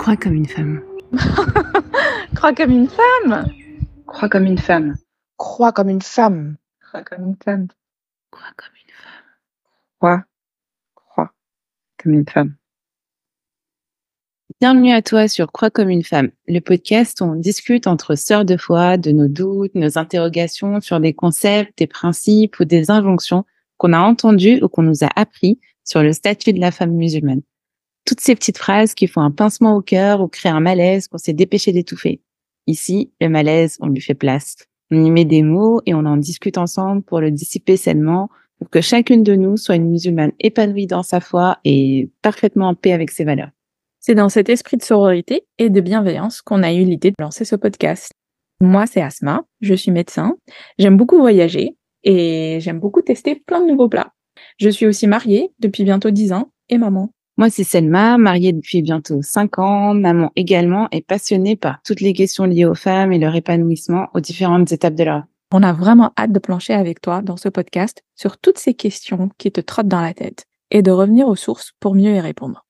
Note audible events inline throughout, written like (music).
Crois comme une femme. (laughs) Crois comme une femme. Crois comme une femme. Crois comme une femme. Crois comme une femme. Crois comme une femme. Crois. Crois comme une femme. Bienvenue à toi sur Crois comme une femme, le podcast où on discute entre sœurs de foi de nos doutes, nos interrogations sur des concepts, des principes ou des injonctions qu'on a entendus ou qu'on nous a appris sur le statut de la femme musulmane. Toutes ces petites phrases qui font un pincement au cœur ou créent un malaise qu'on s'est dépêché d'étouffer. Ici, le malaise, on lui fait place. On y met des mots et on en discute ensemble pour le dissiper sainement, pour que chacune de nous soit une musulmane épanouie dans sa foi et parfaitement en paix avec ses valeurs. C'est dans cet esprit de sororité et de bienveillance qu'on a eu l'idée de lancer ce podcast. Moi, c'est Asma, je suis médecin, j'aime beaucoup voyager et j'aime beaucoup tester plein de nouveaux plats. Je suis aussi mariée depuis bientôt 10 ans et maman. Moi, c'est Selma, mariée depuis bientôt 5 ans, maman également et passionnée par toutes les questions liées aux femmes et leur épanouissement aux différentes étapes de leur vie. On a vraiment hâte de plancher avec toi dans ce podcast sur toutes ces questions qui te trottent dans la tête et de revenir aux sources pour mieux y répondre.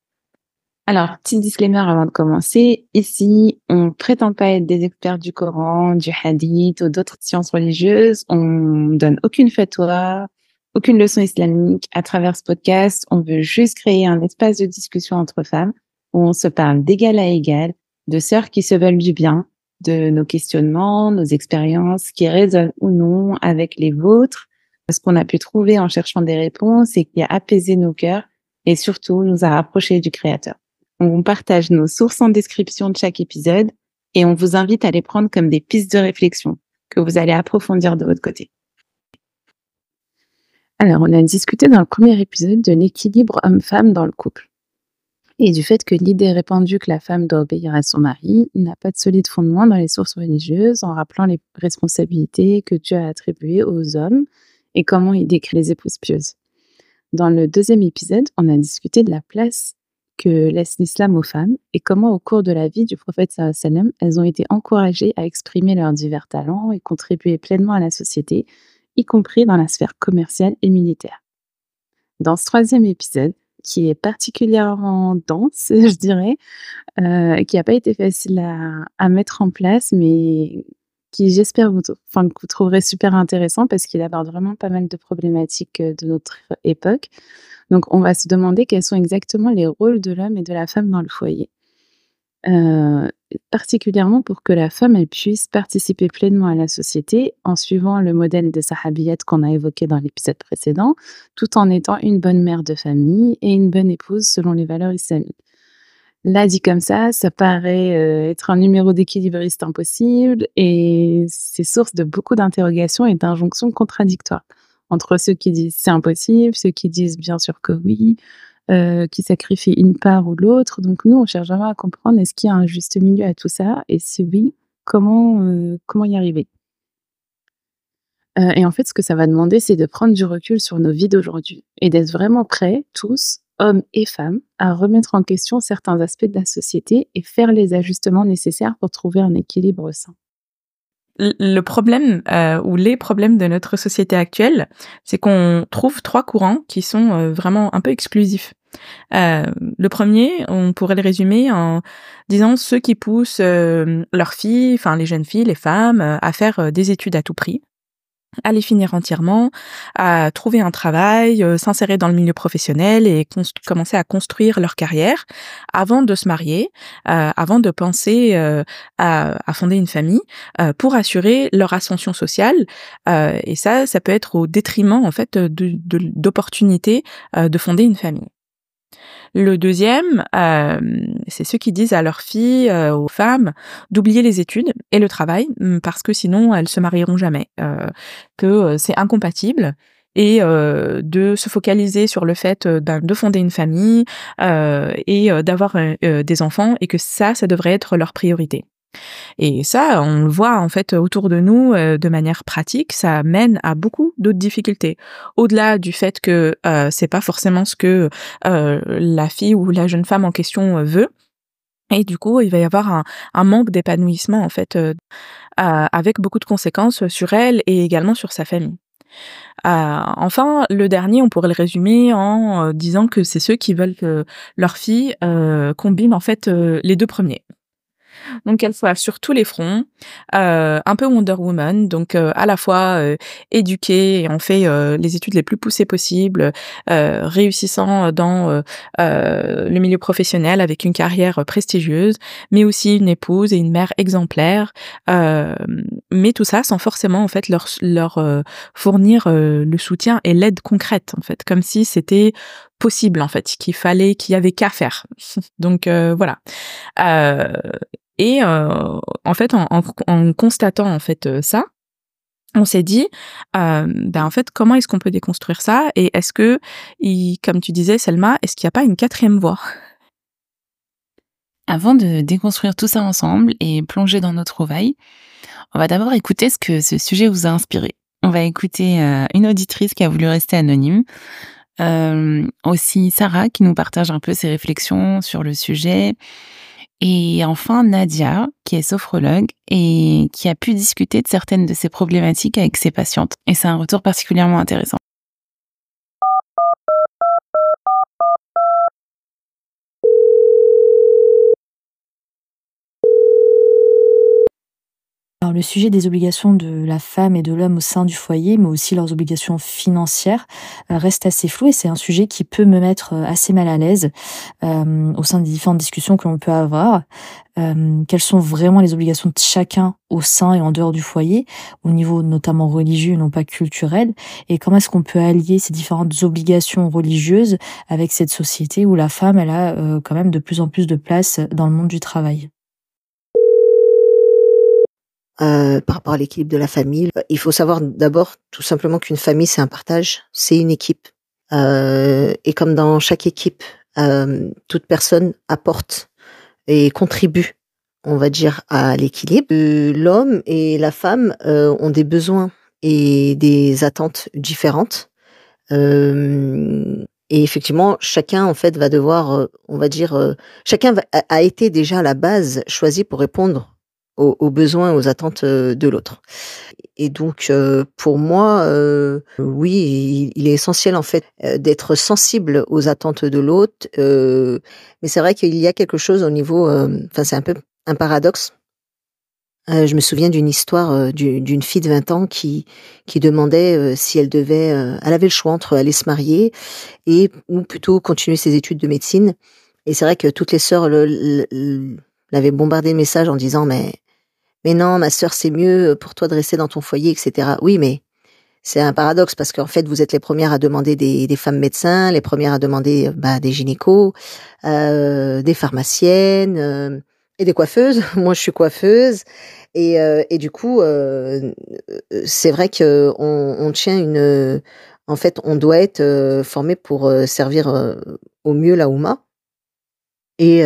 Alors, petit disclaimer avant de commencer. Ici, on prétend pas être des experts du Coran, du Hadith ou d'autres sciences religieuses. On donne aucune fatwa, aucune leçon islamique. À travers ce podcast, on veut juste créer un espace de discussion entre femmes où on se parle d'égal à égal, de sœurs qui se veulent du bien, de nos questionnements, nos expériences qui résonnent ou non avec les vôtres, ce qu'on a pu trouver en cherchant des réponses et qui a apaisé nos cœurs et surtout nous a rapprochés du Créateur. On partage nos sources en description de chaque épisode et on vous invite à les prendre comme des pistes de réflexion que vous allez approfondir de votre côté. Alors, on a discuté dans le premier épisode de l'équilibre homme-femme dans le couple et du fait que l'idée répandue que la femme doit obéir à son mari n'a pas de solide fondement dans les sources religieuses en rappelant les responsabilités que Dieu a attribuées aux hommes et comment il décrit les épouses pieuses. Dans le deuxième épisode, on a discuté de la place que laisse l'islam aux femmes et comment au cours de la vie du prophète sallam, elles ont été encouragées à exprimer leurs divers talents et contribuer pleinement à la société, y compris dans la sphère commerciale et militaire. Dans ce troisième épisode, qui est particulièrement dense, (laughs) je dirais, euh, qui n'a pas été facile à, mettre en place, mais qui j'espère vous, vous trouverez super intéressant parce qu'il aborde vraiment pas mal de problématiques euh, de notre époque. Donc, on va se demander quels sont exactement les rôles de l'homme et de la femme dans le foyer. Euh, particulièrement pour que la femme elle puisse participer pleinement à la société en suivant le modèle des sahabillettes qu'on a évoqué dans l'épisode précédent, tout en étant une bonne mère de famille et une bonne épouse selon les valeurs islamiques. Là, dit comme ça, ça paraît euh, être un numéro d'équilibriste impossible et c'est source de beaucoup d'interrogations et d'injonctions contradictoires entre ceux qui disent c'est impossible, ceux qui disent bien sûr que oui, euh, qui sacrifient une part ou l'autre. Donc nous, on cherche vraiment à comprendre est-ce qu'il y a un juste milieu à tout ça? Et si oui, comment, euh, comment y arriver? Euh, et en fait, ce que ça va demander, c'est de prendre du recul sur nos vies d'aujourd'hui et d'être vraiment prêts, tous, hommes et femmes, à remettre en question certains aspects de la société et faire les ajustements nécessaires pour trouver un équilibre sain le problème ou les problèmes de notre société actuelle, c'est qu'on trouve trois courants qui sont vraiment un peu exclusifs. Euh, le premier, on pourrait le résumer en disant ceux qui poussent leurs filles, enfin les jeunes filles, les femmes, à faire des études à tout prix, à les finir entièrement, à trouver un travail, euh, s'insérer dans le milieu professionnel et commencer à construire leur carrière avant de se marier, euh, avant de penser euh, à, à, fonder une famille, pour assurer leur ascension sociale. et ça, ça peut être au détriment en fait d'opportunités de, de fonder une famille. Le deuxième, euh, c'est ceux qui disent à leurs filles, euh, aux femmes, d'oublier les études et le travail, hum, parce que sinon elles se marieront jamais, euh, que c'est incompatible et de se focaliser sur le fait de fonder une famille et d'avoir des enfants et que ça, ça devrait être leur priorité. Et ça, on le voit en fait autour de nous euh, de manière pratique, ça mène à beaucoup d'autres difficultés. Au-delà du fait que euh, c'est pas forcément ce que euh, la fille ou la jeune femme en question veut. Et du coup, il va y avoir un, un manque d'épanouissement en fait, avec beaucoup de conséquences sur elle et également sur sa famille. enfin, le dernier, on pourrait le résumer en disant que c'est ceux qui veulent que leur fille combine en fait les deux premiers donc qu'elle soit sur tous les fronts, euh, un peu Wonder Woman, donc euh, à la fois euh, éduquée et on fait les études les plus poussées possibles, réussissant dans le milieu professionnel avec une carrière prestigieuse, mais aussi une épouse et une mère exemplaire, mais tout ça sans forcément en fait leur leur fournir le soutien et l'aide concrète en fait, comme si c'était possible en fait, qu'il fallait, qu'il y avait qu'à faire. (laughs) Donc voilà. Euh, et euh, en fait, en, constatant en fait euh, ça, on s'est dit, euh, ben en fait, comment est-ce qu'on peut déconstruire ça Et est-ce que, comme tu disais, Selma, est-ce qu'il n'y a pas une quatrième voie? Avant de déconstruire tout ça ensemble et plonger dans notre trouvailles, on va d'abord écouter ce que ce sujet vous a inspiré. On va écouter euh, une auditrice qui a voulu rester anonyme, euh, aussi Sarah qui nous partage un peu ses réflexions sur le sujet, et enfin, Nadia, qui est sophrologue et qui a pu discuter de certaines de ses problématiques avec ses patientes. Et c'est un retour particulièrement intéressant. Le sujet des obligations de la femme et de l'homme au sein du foyer, mais aussi leurs obligations financières, euh, reste assez flou et c'est un sujet qui peut me mettre euh, assez mal à l'aise euh, au sein des différentes discussions que l'on peut avoir. Quelles sont vraiment les obligations de chacun au sein et en dehors du foyer, au niveau notamment religieux non pas culturel, et comment est-ce qu'on peut allier ces différentes obligations religieuses avec cette société où la femme, elle a quand même de plus en plus de place dans le monde du travail? Euh, par rapport à l'équilibre de la famille. Il faut savoir d'abord tout simplement qu'une famille, c'est un partage, c'est une équipe. Euh, et comme dans chaque équipe, euh, toute personne apporte et contribue, on va dire, à l'équilibre. L'homme et la femme ont des besoins et des attentes différentes. et effectivement, chacun en fait va devoir, on va dire, chacun a été déjà à la base choisi pour répondre aux, besoins, aux attentes euh, de l'autre. Et donc, euh, pour moi, euh, oui, il, est essentiel en fait d'être sensible aux attentes de l'autre. mais c'est vrai qu'il y a quelque chose au niveau, enfin, c'est un peu un paradoxe. je me souviens d'une histoire d'une fille de 20 ans qui qui demandait si elle devait, elle avait le choix entre aller se marier et ou plutôt continuer ses études de médecine. Et c'est vrai que toutes les sœurs l'avaient bombardé de messages en disant mais mais non, ma sœur, c'est mieux pour toi de rester dans ton foyer, etc. Oui, mais c'est un paradoxe parce qu'en fait, vous êtes les premières à demander des, femmes médecins, les premières à demander bah, des gynécos, euh, des pharmaciennes euh, et des coiffeuses. (laughs) Moi, je suis coiffeuse. Et, euh, et du coup, euh, c'est vrai que on, on, tient une. En fait, on doit être formé pour servir au mieux la Ouma. Et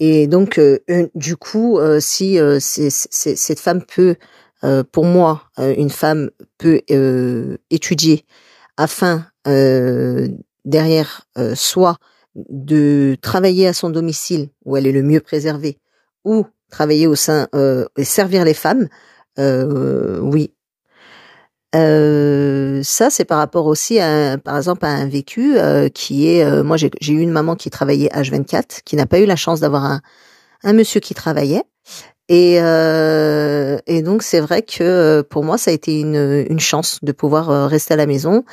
et donc, euh, du coup, euh, si euh, cette femme peut, pour moi, une femme peut étudier afin derrière soit de travailler à son domicile où elle est le mieux préservée, ou travailler au sein et servir les femmes, oui, euh, ça, c'est par rapport aussi, à, par exemple, à un vécu euh, qui est, euh, moi, j'ai eu une maman qui travaillait H24, qui n'a pas eu la chance d'avoir un, un monsieur qui travaillait. Et, euh, et donc, c'est vrai que pour moi, ça a été une, une chance de pouvoir rester à la maison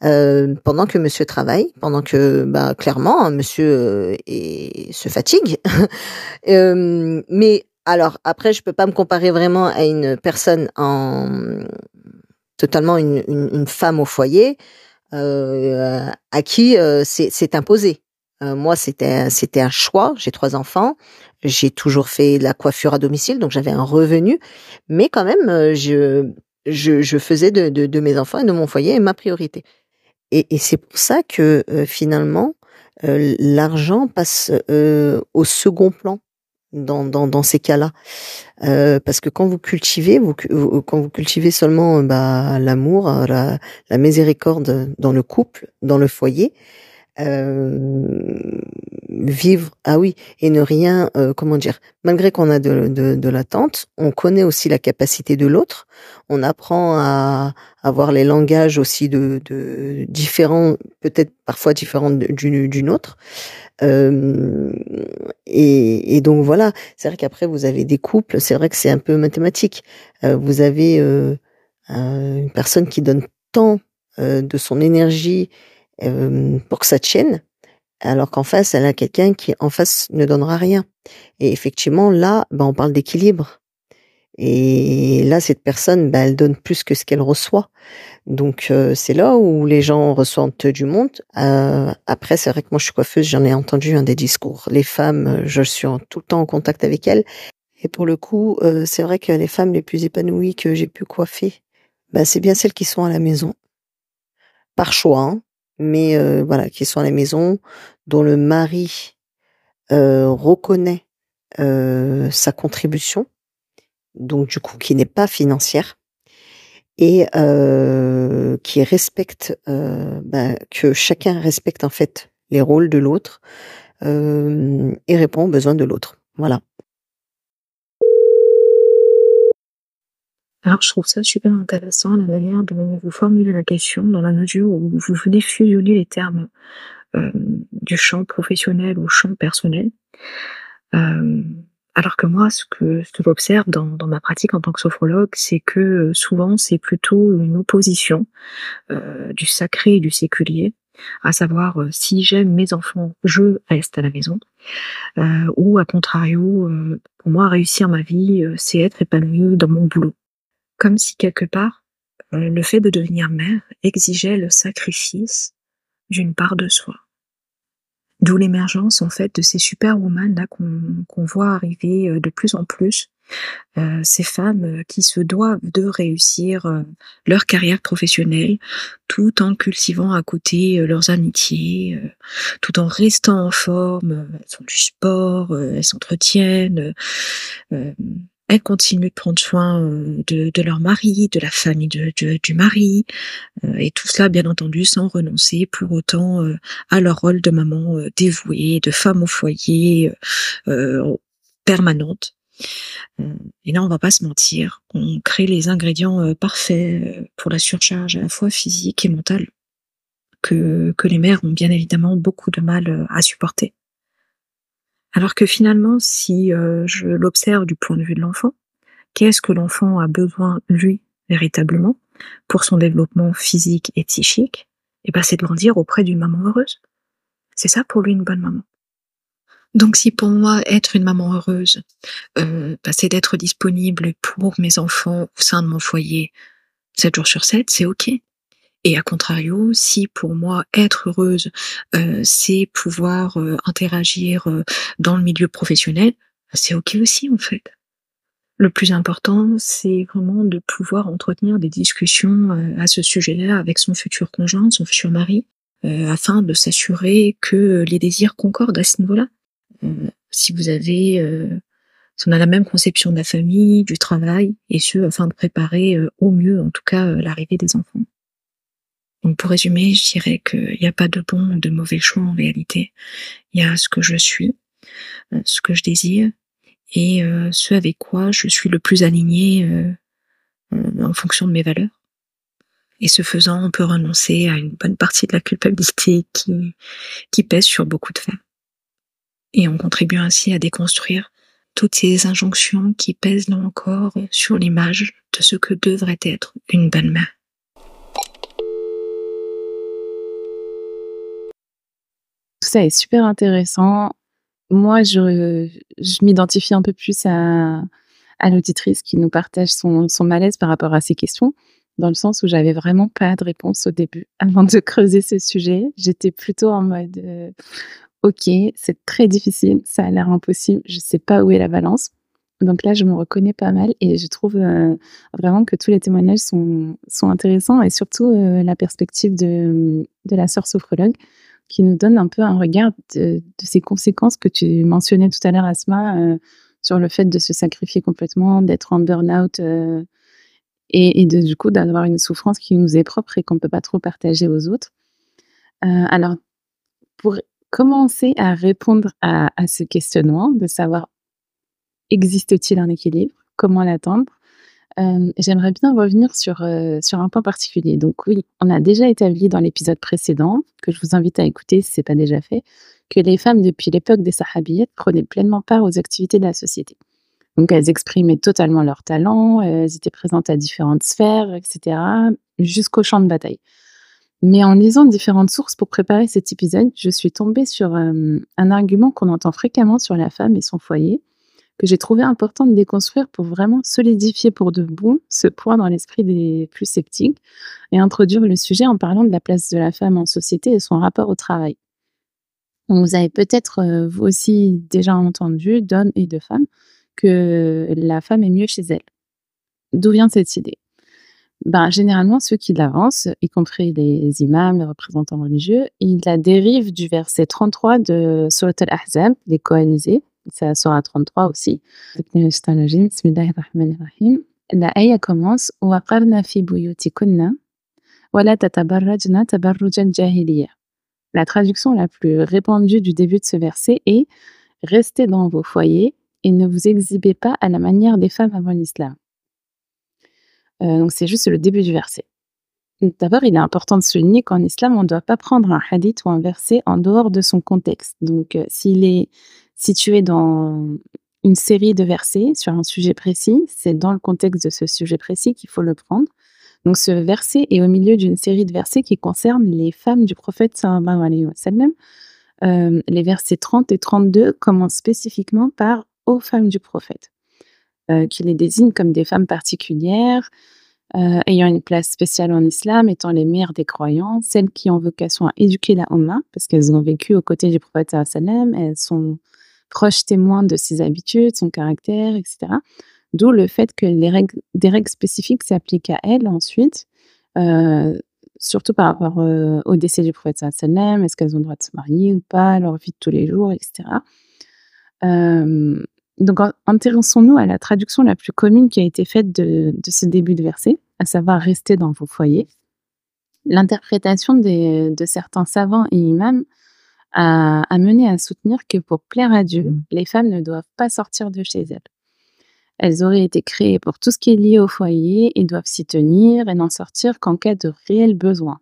pendant que monsieur travaille, pendant que, bah, clairement, monsieur se fatigue. (laughs) mais alors, après, je peux pas me comparer vraiment à une personne en totalement une, femme au foyer euh, à qui euh, c'est imposé. Euh, moi, c'était c'était un choix. J'ai trois enfants. J'ai toujours fait la coiffure à domicile, donc j'avais un revenu. Mais quand même, euh, je je, faisais de, mes enfants et de mon foyer ma priorité. Et, et c'est pour ça que finalement, l'argent passe au second plan dans, ces cas-là. Euh, parce que quand vous cultivez, vous, quand vous cultivez seulement bah, l'amour, la, la miséricorde dans le couple, dans le foyer, Euh, vivre, ah oui, et ne rien, euh, comment dire, malgré qu'on a de, de, de l'attente, on connaît aussi la capacité de l'autre, on apprend à avoir les langages aussi de, de différents, peut-être parfois différents d'une d'une autre. Euh, et, et, donc voilà, c'est vrai qu'après vous avez des couples, c'est vrai que c'est un peu mathématique. Euh, vous avez euh, une personne qui donne tant de son énergie pour que ça tienne, alors qu'en face, elle a quelqu'un qui, en face, ne donnera rien. Et effectivement, là, ben, on parle d'équilibre. Et là, cette personne, ben, elle donne plus que ce qu'elle reçoit. Donc, euh, c'est là où les gens ressentent du monde. Euh, après, c'est vrai que moi, je suis coiffeuse, j'en ai entendu un des discours. Les femmes, je suis tout le temps en contact avec elles. Et pour le coup, euh, c'est vrai que les femmes les plus épanouies que j'ai pu coiffer, ben, c'est bien celles qui sont à la maison. Par choix, hein mais euh, voilà, qui sont à la maison, dont le mari euh, reconnaît euh, sa contribution, donc du coup qui n'est pas financière et qui respecte bah, que chacun respecte en fait les rôles de l'autre et répond aux besoins de l'autre. Voilà. Alors, je trouve ça super intéressant, la manière dont vous formulez la question, dans la mesure où vous venez fusionner les termes euh, du champ professionnel au champ personnel. Euh, alors que moi, ce que, ce que j'observe dans, dans ma pratique en tant que sophrologue, c'est que euh, souvent, c'est plutôt une opposition euh, du sacré et du séculier, à savoir euh, si j'aime mes enfants, je reste à la maison, euh, ou à contrario, pour moi, réussir ma vie, c'est être épanoui dans mon boulot comme si quelque part, euh, le fait de devenir mère exigeait le sacrifice d'une part de soi. D'où l'émergence en fait de ces superwoman là qu'on voit arriver euh, de plus en plus, euh, ces femmes qui se doivent de réussir leur carrière professionnelle tout en cultivant à côté leurs amitiés, tout en restant en forme, elles font du sport, elles s'entretiennent, elles continuent de prendre soin euh, de, leur mari, de la famille de, du mari, euh, et tout cela bien entendu sans renoncer pour autant euh, à leur rôle de maman dévouée, de femme au foyer permanente. Et là, on va pas se mentir, on crée les ingrédients parfaits pour la surcharge à la fois physique et mentale que, que les mères ont bien évidemment beaucoup de mal à supporter. Alors que finalement, si euh, je l'observe du point de vue de l'enfant, qu'est-ce que l'enfant a besoin, lui, véritablement, pour son développement physique et psychique? Eh ben, c'est de grandir auprès d'une maman heureuse. C'est ça pour lui une bonne maman. Donc si pour moi être une maman heureuse, euh, bah, c'est d'être disponible pour mes enfants au sein de mon foyer 7 jours sur 7, c'est ok. Et à contrario, si pour moi être heureuse, euh, c'est pouvoir euh, interagir euh, dans le milieu professionnel, c'est ok aussi en fait. Le plus important, c'est vraiment de pouvoir entretenir des discussions à ce sujet-là avec son futur conjoint, son futur mari, afin de s'assurer que les désirs concordent à ce niveau-là. si vous avez, si on a la même conception de la famille, du travail, et ce afin de préparer au mieux, en tout cas, l'arrivée des enfants. Donc pour résumer, je dirais qu'il n'y a pas de bon ou de mauvais choix en réalité. Il y a ce que je suis, euh, ce que je désire, et euh, ce avec quoi je suis le plus aligné euh, en fonction de mes valeurs. Et ce faisant, on peut renoncer à une bonne partie de la culpabilité qui, pèse sur beaucoup de femmes. Et on contribue ainsi à déconstruire toutes ces injonctions qui pèsent là encore sur l'image de ce que devrait être une bonne mère. Tout ça est super intéressant. Moi, je, m'identifie un peu plus à, l'auditrice qui nous partage son, malaise par rapport à ces questions, dans le sens où j'avais vraiment pas de réponse au début. (laughs) Avant de creuser ce sujet, j'étais plutôt en mode euh, Ok, c'est très difficile, ça a l'air impossible, je sais pas où est la balance. Donc là, je me reconnais pas mal et je trouve euh, vraiment que tous les témoignages sont, sont intéressants et surtout euh, la perspective de, de la sœur sophrologue qui nous donne un peu un regard de, ces conséquences que tu mentionnais tout à l'heure, Asma, euh, sur le fait de se sacrifier complètement, d'être en burn-out euh, et, de, du coup d'avoir une souffrance qui nous est propre et qu'on ne peut pas trop partager aux autres. Euh, alors, pour commencer à répondre à, à ce questionnement, de savoir existe-t-il un équilibre, comment l'atteindre, euh, j'aimerais bien revenir sur, euh, sur un point particulier. Donc oui, on a déjà établi dans l'épisode précédent, que je vous invite à écouter si ce n'est pas déjà fait, que les femmes depuis l'époque des Sahabiyyettes prenaient pleinement part aux activités de la société. Donc elles exprimaient totalement leurs talents, elles étaient présentes à différentes sphères, etc., jusqu'au champ de bataille. Mais en lisant différentes sources pour préparer cet épisode, je suis tombée sur euh, un argument qu'on entend fréquemment sur la femme et son foyer, que j'ai trouvé important de déconstruire pour vraiment solidifier pour de ce point dans l'esprit des plus sceptiques et introduire le sujet en parlant de la place de la femme en société et son rapport au travail. Vous avez peut-être euh, vous aussi déjà entendu d'hommes et de femmes que la femme est mieux chez elle. D'où vient cette idée? Ben, Généralement, ceux qui l'avancent, y compris les imams, les représentants religieux, ils la dérivent du verset 33 de Surat al-Ahzab, les Kohanisés, Surah 33 aussi. La ayah commence La traduction la plus répandue du début de ce verset est Restez dans vos foyers et ne vous exhibez pas à la manière des femmes avant l'islam. Euh, Donc c'est juste le début du verset. D'abord, il est important de souligner qu'en islam, on ne doit pas prendre un hadith ou un verset en dehors de son contexte. Donc, euh, s'il est situé dans une série de versets sur un sujet précis. C'est dans le contexte de ce sujet précis qu'il faut le prendre. Donc ce verset est au milieu d'une série de versets qui concernent les femmes du prophète sallallahu. Euh, les versets 30 et 32 commencent spécifiquement par aux femmes du prophète, euh, qui les désignent comme des femmes particulières, euh, ayant une place spéciale en islam, étant les meilleures des croyants, celles qui ont vocation à éduquer la Ummah, parce qu'elles ont vécu aux côtés du prophète sallallahu elles sont proche témoin de ses habitudes, son caractère, etc. D'où le fait que les règles, des règles spécifiques s'appliquent à elle ensuite, euh, surtout par rapport euh, au décès du prophète sallam, est-ce qu'elles ont le droit de se marier ou pas, leur vie de tous les jours, etc. Euh, donc, intéressons-nous à la traduction la plus commune qui a été faite de, de ce début de verset, à savoir rester dans vos foyers. L'interprétation de certains savants et imams a, mené à soutenir que pour plaire à Dieu, mmh. les femmes ne doivent pas sortir de chez elles. Elles auraient été créées pour tout ce qui est lié au foyer et doivent s'y tenir et n'en sortir qu'en cas de réel besoin.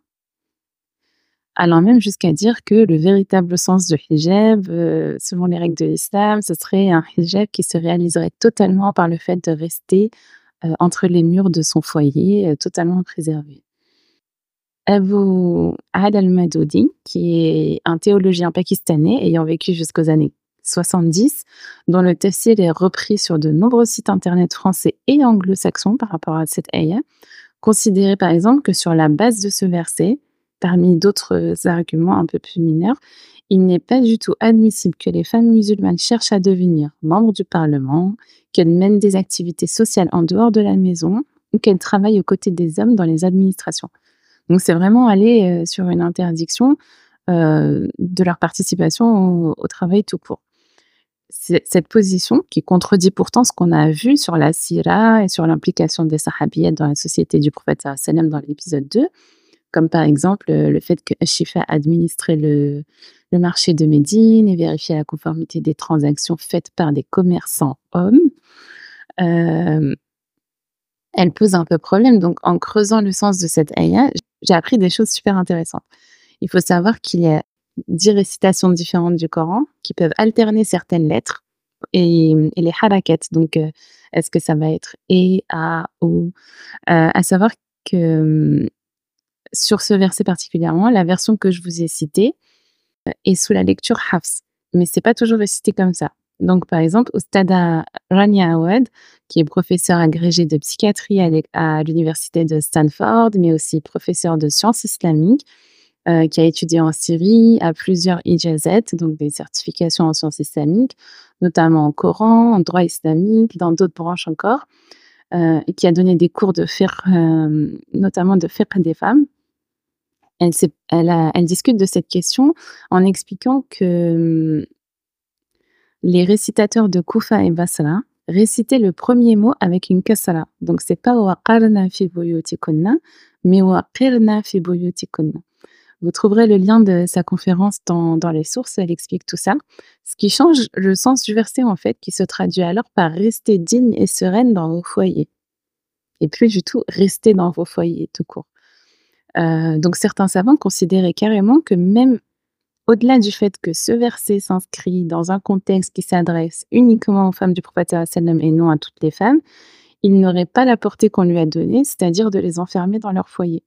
Allant même jusqu'à dire que le véritable sens de hijab, euh, selon les règles de l'islam, ce serait un hijab qui se réaliserait totalement par le fait de rester euh, entre les murs de son foyer, euh, totalement préservé. Abu Ad al-Madoudi, qui est un théologien pakistanais ayant vécu jusqu'aux années 70, dont le tafsir est repris sur de nombreux sites internet français et anglo-saxons par rapport à cette ayah, considérait par exemple que sur la base de ce verset, parmi d'autres arguments un peu plus mineurs, il n'est pas du tout admissible que les femmes musulmanes cherchent à devenir membres du Parlement, qu'elles mènent des activités sociales en dehors de la maison ou qu'elles travaillent aux côtés des hommes dans les administrations. Donc c'est vraiment aller euh, sur une interdiction euh, de leur participation au, travail tout court. Cette position, qui contredit pourtant ce qu'on a vu sur la Syrah et sur l'implication des Sahabiyettes dans la société du prophète sallam dans l'épisode 2, comme par exemple euh, le fait que Shifa administrait le, le marché de Médine et vérifiait la conformité des transactions faites par des commerçants hommes. elle pose un peu problème. Donc, en creusant le sens de cette ayah, j'ai appris des choses super intéressantes. Il faut savoir qu'il y a dix récitations différentes du Coran qui peuvent alterner certaines lettres et, les harakat. Donc, euh, est-ce que ça va être et, a, ou euh, À savoir que sur ce verset particulièrement, la version que je vous ai citée euh, est sous la lecture Hafs, mais c'est pas toujours récité comme ça. Donc, par exemple, Ustada Rania Awad, qui est professeur agrégé de psychiatrie à l'université de Stanford, mais aussi professeur de sciences islamiques, euh, qui a étudié en Syrie, à plusieurs ijazet, donc des certifications en sciences islamiques, notamment en Coran, en droit islamique, dans d'autres branches encore, euh, et qui a donné des cours de fiqh, euh, notamment de fiqh des femmes. Elle, discute de cette question en expliquant que les récitateurs de Kufa et Basra récitaient le premier mot avec une kasara. Donc c'est pas waqarna fi buyutikunna, mais waqirna fi buyutikunna. Vous trouverez le lien de sa conférence dans, dans les sources, elle explique tout ça. Ce qui change le sens du verset, en fait, qui se traduit alors par rester digne et sereine dans vos foyers. Et plus du tout rester dans vos foyers, tout court. Euh, donc certains savants considéraient carrément que même au-delà du fait que ce verset s'inscrit dans un contexte qui s'adresse uniquement aux femmes du prophète et non à toutes les femmes, il n'aurait pas la portée qu'on lui a donnée, c'est-à-dire de les enfermer dans leur foyer.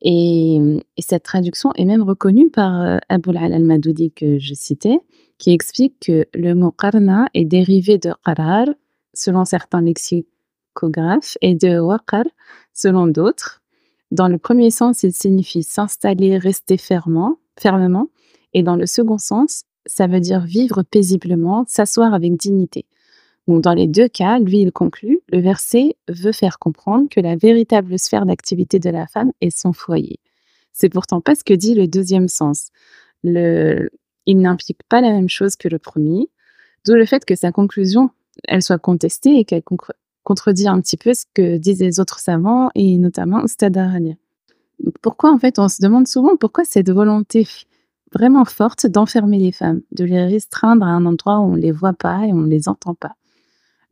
Et, cette traduction est même reconnue par euh, Abul al-Madoudi que je citais, qui explique que le mot qarna est dérivé de qarar, selon certains lexicographes, et de waqar, selon d'autres. Dans le premier sens, il signifie s'installer, rester fermement, fermement, et dans le second sens, ça veut dire vivre paisiblement, s'asseoir avec dignité. Donc, dans les deux cas, lui, il conclut, le verset veut faire comprendre que la véritable sphère d'activité de la femme est son foyer. C'est pourtant pas ce que dit le deuxième sens. Le, il n'implique pas la même chose que le premier, d'où le fait que sa conclusion, elle soit contestée et qu'elle contredit un petit peu ce que disent les autres savants et notamment Stade Arania. Pourquoi en fait on se demande souvent pourquoi cette volonté vraiment forte d'enfermer les femmes, de les restreindre à un endroit où on les voit pas et on les entend pas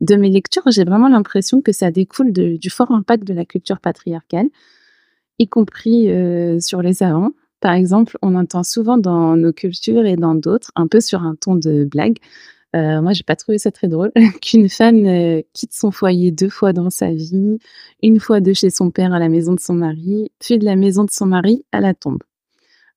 de mes lectures, j'ai vraiment l'impression que ça découle du fort impact de la culture patriarcale, y compris euh, sur les savants. Par exemple, on entend souvent dans nos cultures et dans d'autres, un peu sur un ton de blague, euh, moi, j'ai pas trouvé ça très drôle (laughs) qu'une femme euh, quitte son foyer deux fois dans sa vie, une fois de chez son père à la maison de son mari, puis de la maison de son mari à la tombe.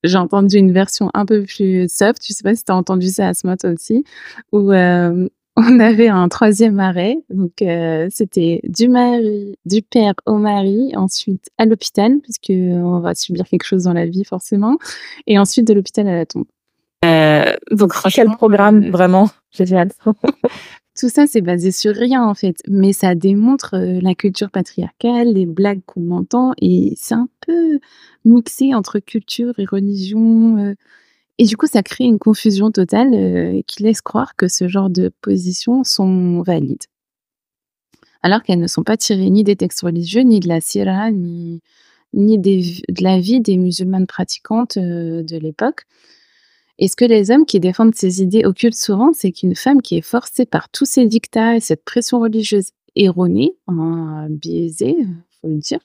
J'ai entendu une version un peu plus soft, je sais pas si tu as entendu ça à ce moment aussi, où euh, (laughs) on avait un troisième arrêt. Donc, euh, c'était du mari, du père au mari, ensuite à l'hôpital, puisque on va subir quelque chose dans la vie forcément, et ensuite de l'hôpital à la tombe. Euh, donc, quel programme vraiment? (laughs) Tout ça, c'est basé sur rien en fait, mais ça démontre euh, la culture patriarcale, les blagues qu'on entend, et c'est un peu mixé entre culture et religion. Euh, et du coup, ça crée une confusion totale euh, qui laisse croire que ce genre de positions sont valides. Alors qu'elles ne sont pas tirées ni des textes religieux, ni de la sira, ni, ni de la vie des musulmanes pratiquantes de l'époque. Et ce que les hommes qui défendent ces idées occultent souvent, c'est qu'une femme qui est forcée par tous ces dictats et cette pression religieuse erronée, hein, biaisée, faut le dire,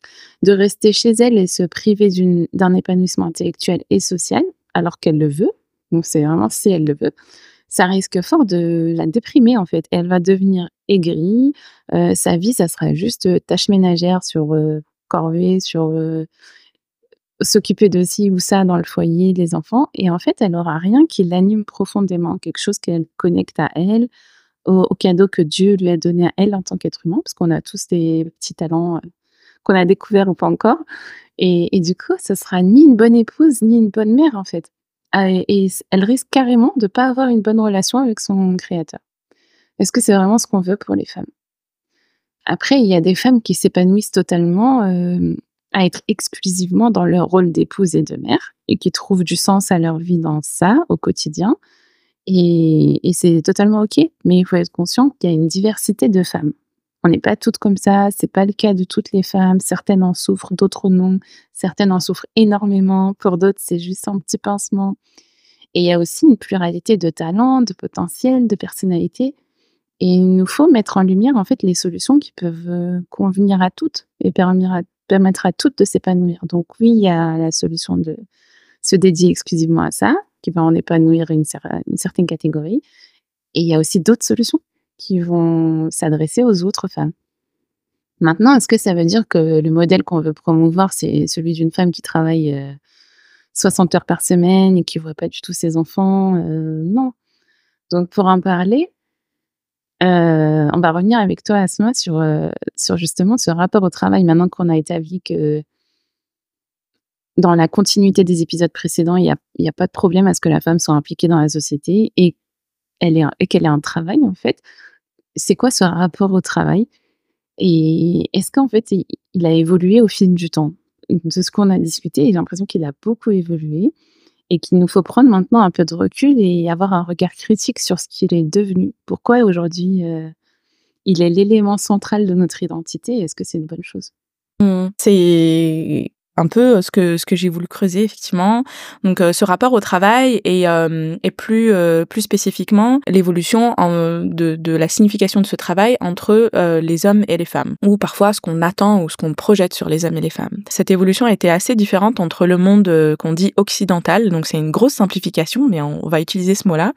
de rester chez elle et se priver d'un épanouissement intellectuel et social, alors qu'elle le veut, donc c'est vraiment si elle le veut, ça risque fort de la déprimer en fait. Elle va devenir aigrie, euh, sa vie, ça sera juste euh, tâche ménagère sur corvée, sur s'occuper de ci ou ça dans le foyer, les enfants, et en fait, elle n'aura rien qui l'anime profondément, quelque chose qu'elle connecte à elle, au, cadeau que Dieu lui a donné à elle en tant qu'être humain, parce qu'on a tous des petits talents qu'on a découverts ou pas encore. Et, du coup, ce sera ni une bonne épouse, ni une bonne mère, en fait. Ah, et, elle risque carrément de ne pas avoir une bonne relation avec son créateur. Est-ce que c'est vraiment ce qu'on veut pour les femmes? Après, il y a des femmes qui s'épanouissent totalement euh, à être exclusivement dans leur rôle d'épouse et de mère et qui trouvent du sens à leur vie dans ça au quotidien. et c'est totalement OK, mais il faut être conscient qu'il y a une diversité de femmes. On n'est pas toutes comme ça, c'est pas le cas de toutes les femmes. Certaines en souffrent, d'autres non. Certaines en souffrent énormément. Pour d'autres, c'est juste un petit pincement. Et il y a aussi une pluralité de talents, de potentiels, de personnalités. Et il nous faut mettre en lumière en fait les solutions qui peuvent euh, convenir à toutes et permettre à toutes de s'épanouir. Donc oui, il y a la solution de se dédier exclusivement à ça, qui va en épanouir une certaine catégorie. Et il y a aussi d'autres solutions qui vont s'adresser aux autres femmes. Maintenant, est-ce que ça veut dire que le modèle qu'on veut promouvoir, c'est celui d'une femme qui travaille 60 euh, heures par semaine et qui voit pas du tout ses enfants euh, Non. Donc, pour en parler, euh, on va revenir avec toi, Asma, sur, sur justement ce rapport au travail. Maintenant qu'on a établi que dans la continuité des épisodes précédents, il n'y a, a, pas de problème à ce que la femme soit impliquée dans la société et, elle est, et qu'elle ait un travail, en fait c'est quoi ce rapport au travail? Et est-ce qu'en fait, il, a évolué au fil du temps? De ce qu'on a discuté, j'ai l'impression qu'il a beaucoup évolué et qu'il nous faut prendre maintenant un peu de recul et avoir un regard critique sur ce qu'il est devenu. Pourquoi aujourd'hui euh, il est l'élément central de notre identité Est-ce que c'est une bonne chose? Mmh, C'est un peu ce que ce que j'ai voulu creuser effectivement. Donc ce rapport au travail et et plus plus spécifiquement l'évolution de de la signification de ce travail entre les hommes et les femmes ou parfois ce qu'on attend ou ce qu'on projette sur les hommes et les femmes. Cette évolution a été assez différente entre le monde qu'on dit occidental, donc c'est une grosse simplification, mais on va utiliser ce mot-là,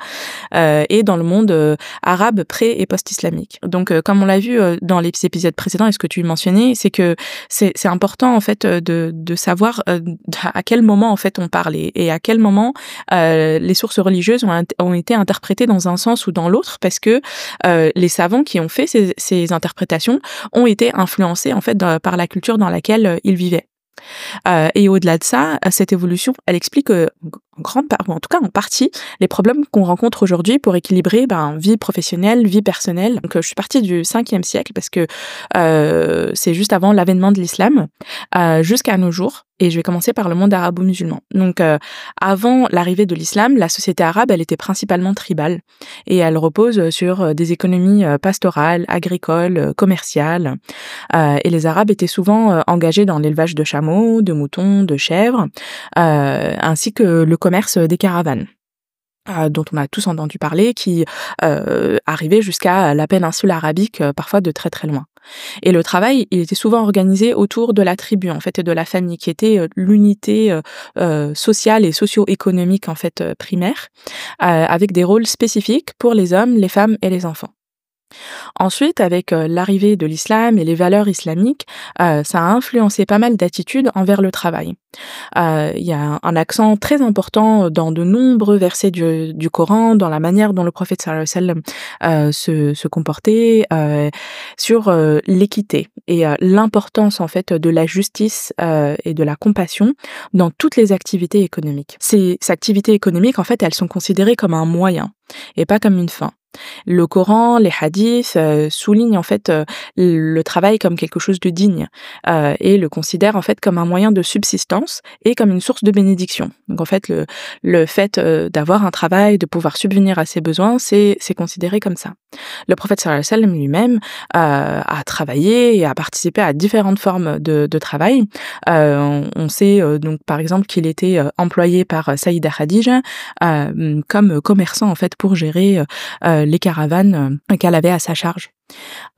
et dans le monde arabe pré et post-islamique. Donc comme on l'a vu dans les épisodes précédents et ce que tu mentionnais, c'est que c'est important en fait de savoir à quel moment en fait on parlait et à quel moment les sources religieuses ont, été interprétées dans un sens ou dans l'autre parce que les savants qui ont fait ces, interprétations ont été influencés en fait par la culture dans laquelle ils vivaient. Euh, et au-delà de ça, cette évolution, elle explique en grande part, ou en tout cas en partie, les problèmes qu'on rencontre aujourd'hui pour équilibrer ben, vie professionnelle, vie personnelle. Donc, je suis partie du 5e siècle parce que euh, c'est juste avant l'avènement de l'islam, euh, jusqu'à nos jours et je vais commencer par le monde arabo-musulman. Donc, euh, avant l'arrivée de l'islam, la société arabe, elle était principalement tribale et elle repose sur euh, des économies euh, pastorales, agricoles, commerciales. et les Arabes étaient souvent engagés dans l'élevage de chameaux, de moutons, de chèvres, ainsi que le commerce des caravanes. dont on a tous entendu parler, qui euh, arrivait jusqu'à la péninsule arabique, parfois de très très loin. Et le travail, il était souvent organisé autour de la tribu en fait et de la famille, qui était euh, l'unité euh, euh, sociale et socio-économique en fait primaire, avec des rôles spécifiques pour les hommes, les femmes et les enfants. Ensuite, avec euh, l'arrivée de l'islam et les valeurs islamiques, euh, ça a influencé pas mal d'attitudes envers le travail. Euh, il y a un accent très important dans de nombreux versets du, Coran, dans la manière dont le prophète sallallahu alayhi wa sallam se, se, comportait, sur l'équité et l'importance en fait de la justice et de la compassion dans toutes les activités économiques. Ces activités économiques, en fait, elles sont considérées comme un moyen et pas comme une fin. Le Coran, les hadiths euh, soulignent en fait euh, le travail comme quelque chose de digne euh, et le considèrent en fait comme un moyen de subsistance et comme une source de bénédiction. Donc en fait le, le fait d'avoir un travail, de pouvoir subvenir à ses besoins, c'est considéré comme ça. Le prophète sallallahu alayhi wa lui-même a travaillé et a participé à différentes formes de, de travail. on, sait donc par exemple qu'il était employé par Saïda Khadija comme commerçant en fait pour gérer les caravanes euh, qu'elle avait à sa charge.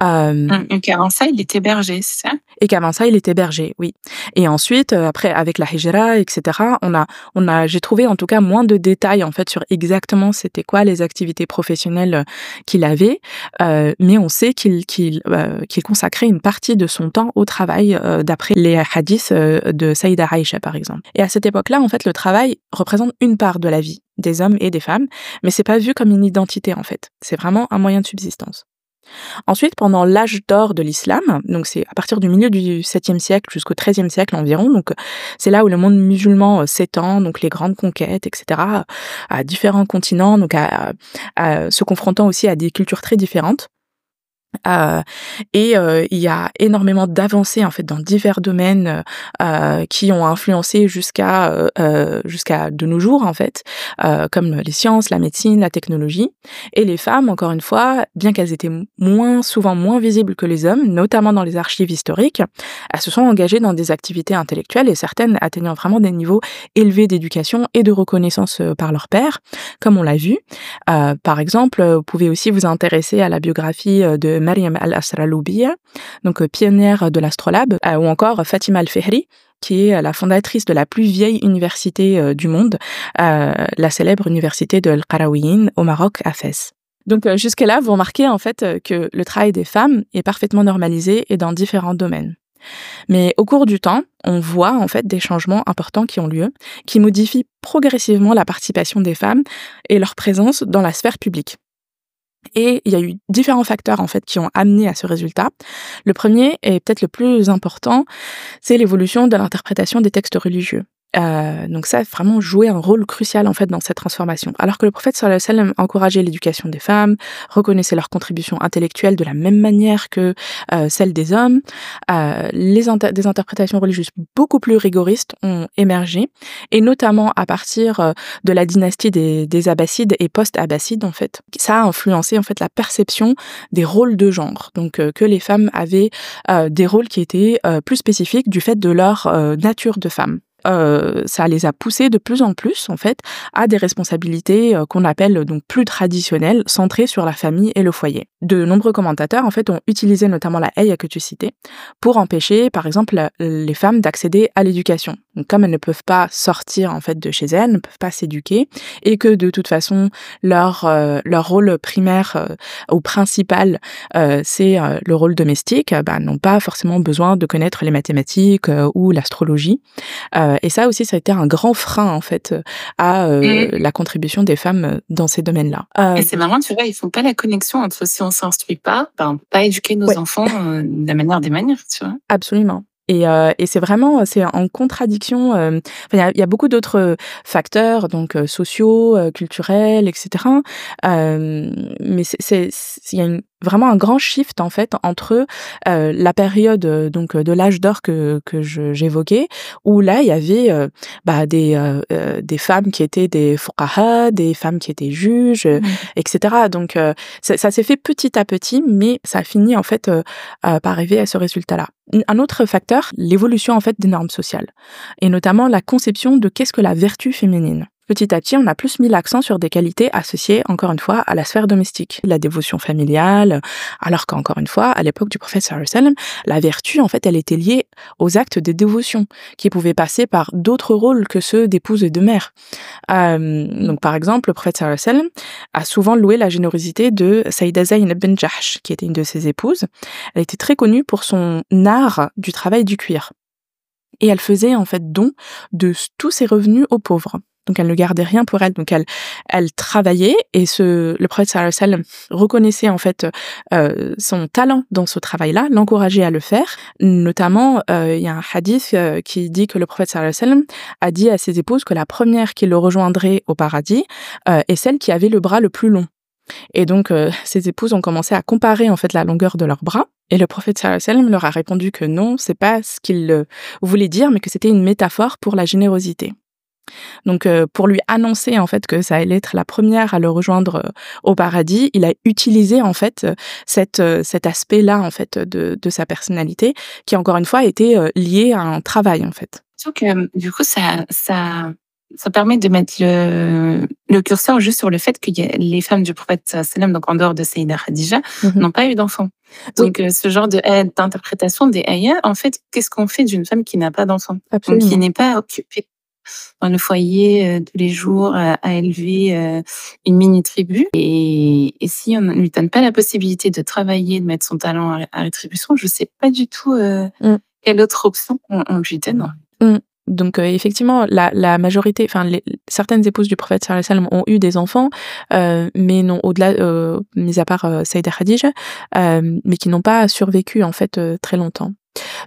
Euh, et qu'avant ça, il était berger, c'est ça? Et qu'avant ça, il était berger, oui. Et ensuite, euh, après, avec la hijra, etc., on a, on a, j'ai trouvé en tout cas moins de détails en fait sur exactement c'était quoi les activités professionnelles qu'il avait, mais on sait qu'il qu'il qu'il consacrait une partie de son temps au travail, d'après les hadiths de Saïda Aïcha par exemple. Et à cette époque-là, en fait, le travail représente une part de la vie des hommes et des femmes, mais c'est pas vu comme une identité en fait. C'est vraiment un moyen de subsistance. Ensuite, pendant l'âge d'or de l'islam, donc c'est à partir du milieu du 7e siècle jusqu'au 13e siècle environ, donc c'est là où le monde musulman euh, s'étend, donc les grandes conquêtes, etc., à différents continents, donc à, se confrontant aussi à des cultures très différentes. Euh, et euh, il y a énormément d'avancées en fait dans divers domaines euh, qui ont influencé jusqu'à jusqu'à de nos jours en fait, comme les sciences, la médecine, la technologie. Et les femmes, encore une fois, bien qu'elles étaient moins souvent moins visibles que les hommes, notamment dans les archives historiques, elles se sont engagées dans des activités intellectuelles et certaines atteignant vraiment des niveaux élevés d'éducation et de reconnaissance par leur père, comme on l'a vu. par exemple, vous pouvez aussi vous intéresser à la biographie de Mariam Al-Asraloubiya, donc euh, pionnière de l'astrolabe, euh, ou encore Fatima Al-Fihri, qui est la fondatrice de la plus vieille université euh, du monde, la célèbre université de Al-Qarawiyyin au Maroc, à Fès. Donc jusque-là, vous remarquez en fait que le travail des femmes est parfaitement normalisé et dans différents domaines. Mais au cours du temps, on voit en fait des changements importants qui ont lieu, qui modifient progressivement la participation des femmes et leur présence dans la sphère publique. Et il y a eu différents facteurs en fait qui ont amené à ce résultat. Le premier et peut-être le plus important, c'est l'évolution de l'interprétation des textes religieux. Euh, donc ça a vraiment joué un rôle crucial en fait dans cette transformation. Alors que le prophète sallallahu alayhi wa encourageait l'éducation des femmes, reconnaissait leur contribution intellectuelle de la même manière que euh, celle des hommes, euh, les des interprétations religieuses beaucoup plus rigoristes ont émergé, et notamment à partir euh, de la dynastie des, des Abbassides et post-Abbassides en fait. Ça a influencé en fait la perception des rôles de genre, donc euh, que les femmes avaient euh, des rôles qui étaient plus spécifiques du fait de leur nature de femme euh, ça les a poussés de plus en plus en fait à des responsabilités euh, qu'on appelle donc plus traditionnelles, centrées sur la famille et le foyer. De nombreux commentateurs en fait ont utilisé notamment la haie que tu citais pour empêcher par exemple les femmes d'accéder à l'éducation. Donc comme elles ne peuvent pas sortir en fait de chez elles, ne peuvent pas s'éduquer et que de toute façon leur euh, leur rôle primaire ou principal c'est le rôle domestique, bah, n'ont pas forcément besoin de connaître les mathématiques ou l'astrologie. Et ça aussi ça a été un grand frein en fait à mmh. la contribution des femmes dans ces domaines-là. et c'est marrant, tu vois, ils font pas la connexion entre si on s'instruit pas, ben, pas éduquer nos enfants de la manière des manières, tu vois. Absolument. Et, euh, et c'est vraiment c'est en contradiction. Euh, il y, a, beaucoup d'autres facteurs donc euh, sociaux, culturels, etc. mais c'est il y a une vraiment un grand shift en fait entre euh, la période euh, donc de l'âge d'or que que j'évoquais où là il y avait euh, bah, des euh, des femmes qui étaient des fuqaha, des femmes qui étaient juges, mmh. etc. Donc ça, ça s'est fait petit à petit, mais ça a fini en fait par arriver à ce résultat-là. Un autre facteur, l'évolution en fait des normes sociales et notamment la conception de qu'est-ce que la vertu féminine. Petit à petit, on a plus mis l'accent sur des qualités associées, encore une fois, à la sphère domestique, la dévotion familiale, alors qu'encore une fois, à l'époque du prophète sallam, la vertu, en fait, elle était liée aux actes de dévotion, qui pouvaient passer par d'autres rôles que ceux d'épouse et de mère. Euh, donc, par exemple, le prophète sallam a souvent loué la générosité de Saïda Zayn ben qui était une de ses épouses. Elle était très connue pour son art du travail du cuir. Et elle faisait, en fait, don de tous ses revenus aux pauvres. Donc elle ne gardait rien pour elle. Donc elle, elle travaillait et ce, le prophète sallallahu alayhi reconnaissait en fait euh, son talent dans ce travail-là, l'encourageait à le faire. Notamment, euh, il y a un hadith euh, qui dit que le prophète sallallahu alayhi a dit à ses épouses que la première qui le rejoindrait au paradis est celle qui avait le bras le plus long. Et donc, ses épouses ont commencé à comparer en fait la longueur de leurs bras. Et le prophète sallallahu alayhi leur a répondu que non, c'est pas ce qu'il voulait dire, mais que c'était une métaphore pour la générosité. Donc euh, pour lui annoncer en fait que ça allait être la première à le rejoindre euh, au paradis, il a utilisé en fait euh, cet aspect-là en fait de, de sa personnalité qui encore une fois était lié à un travail en fait. Donc du coup ça ça ça permet de mettre le, le curseur juste sur le fait que les femmes du prophète sallam, donc en dehors de Sayyida Khadija, mhm. n'ont pas eu d'enfants. Donc, ce genre d'interprétation des ayats, en fait, qu'est-ce qu'on fait d'une femme qui n'a pas d'enfants? Qui n'est pas occupée dans le foyer euh, tous les jours euh, à élever euh, une mini tribu. Et, si on ne lui donne pas la possibilité de travailler, de mettre son talent à, rétribution, je ne sais pas du tout mmh. quelle autre option on, lui donne. Mmh. Donc effectivement, la, la majorité, enfin certaines épouses du prophète sallallahu alayhi wa sallam ont eu des enfants, mais non au-delà, euh, mis à part Saïda Khadija, mais qui n'ont pas survécu en fait très longtemps.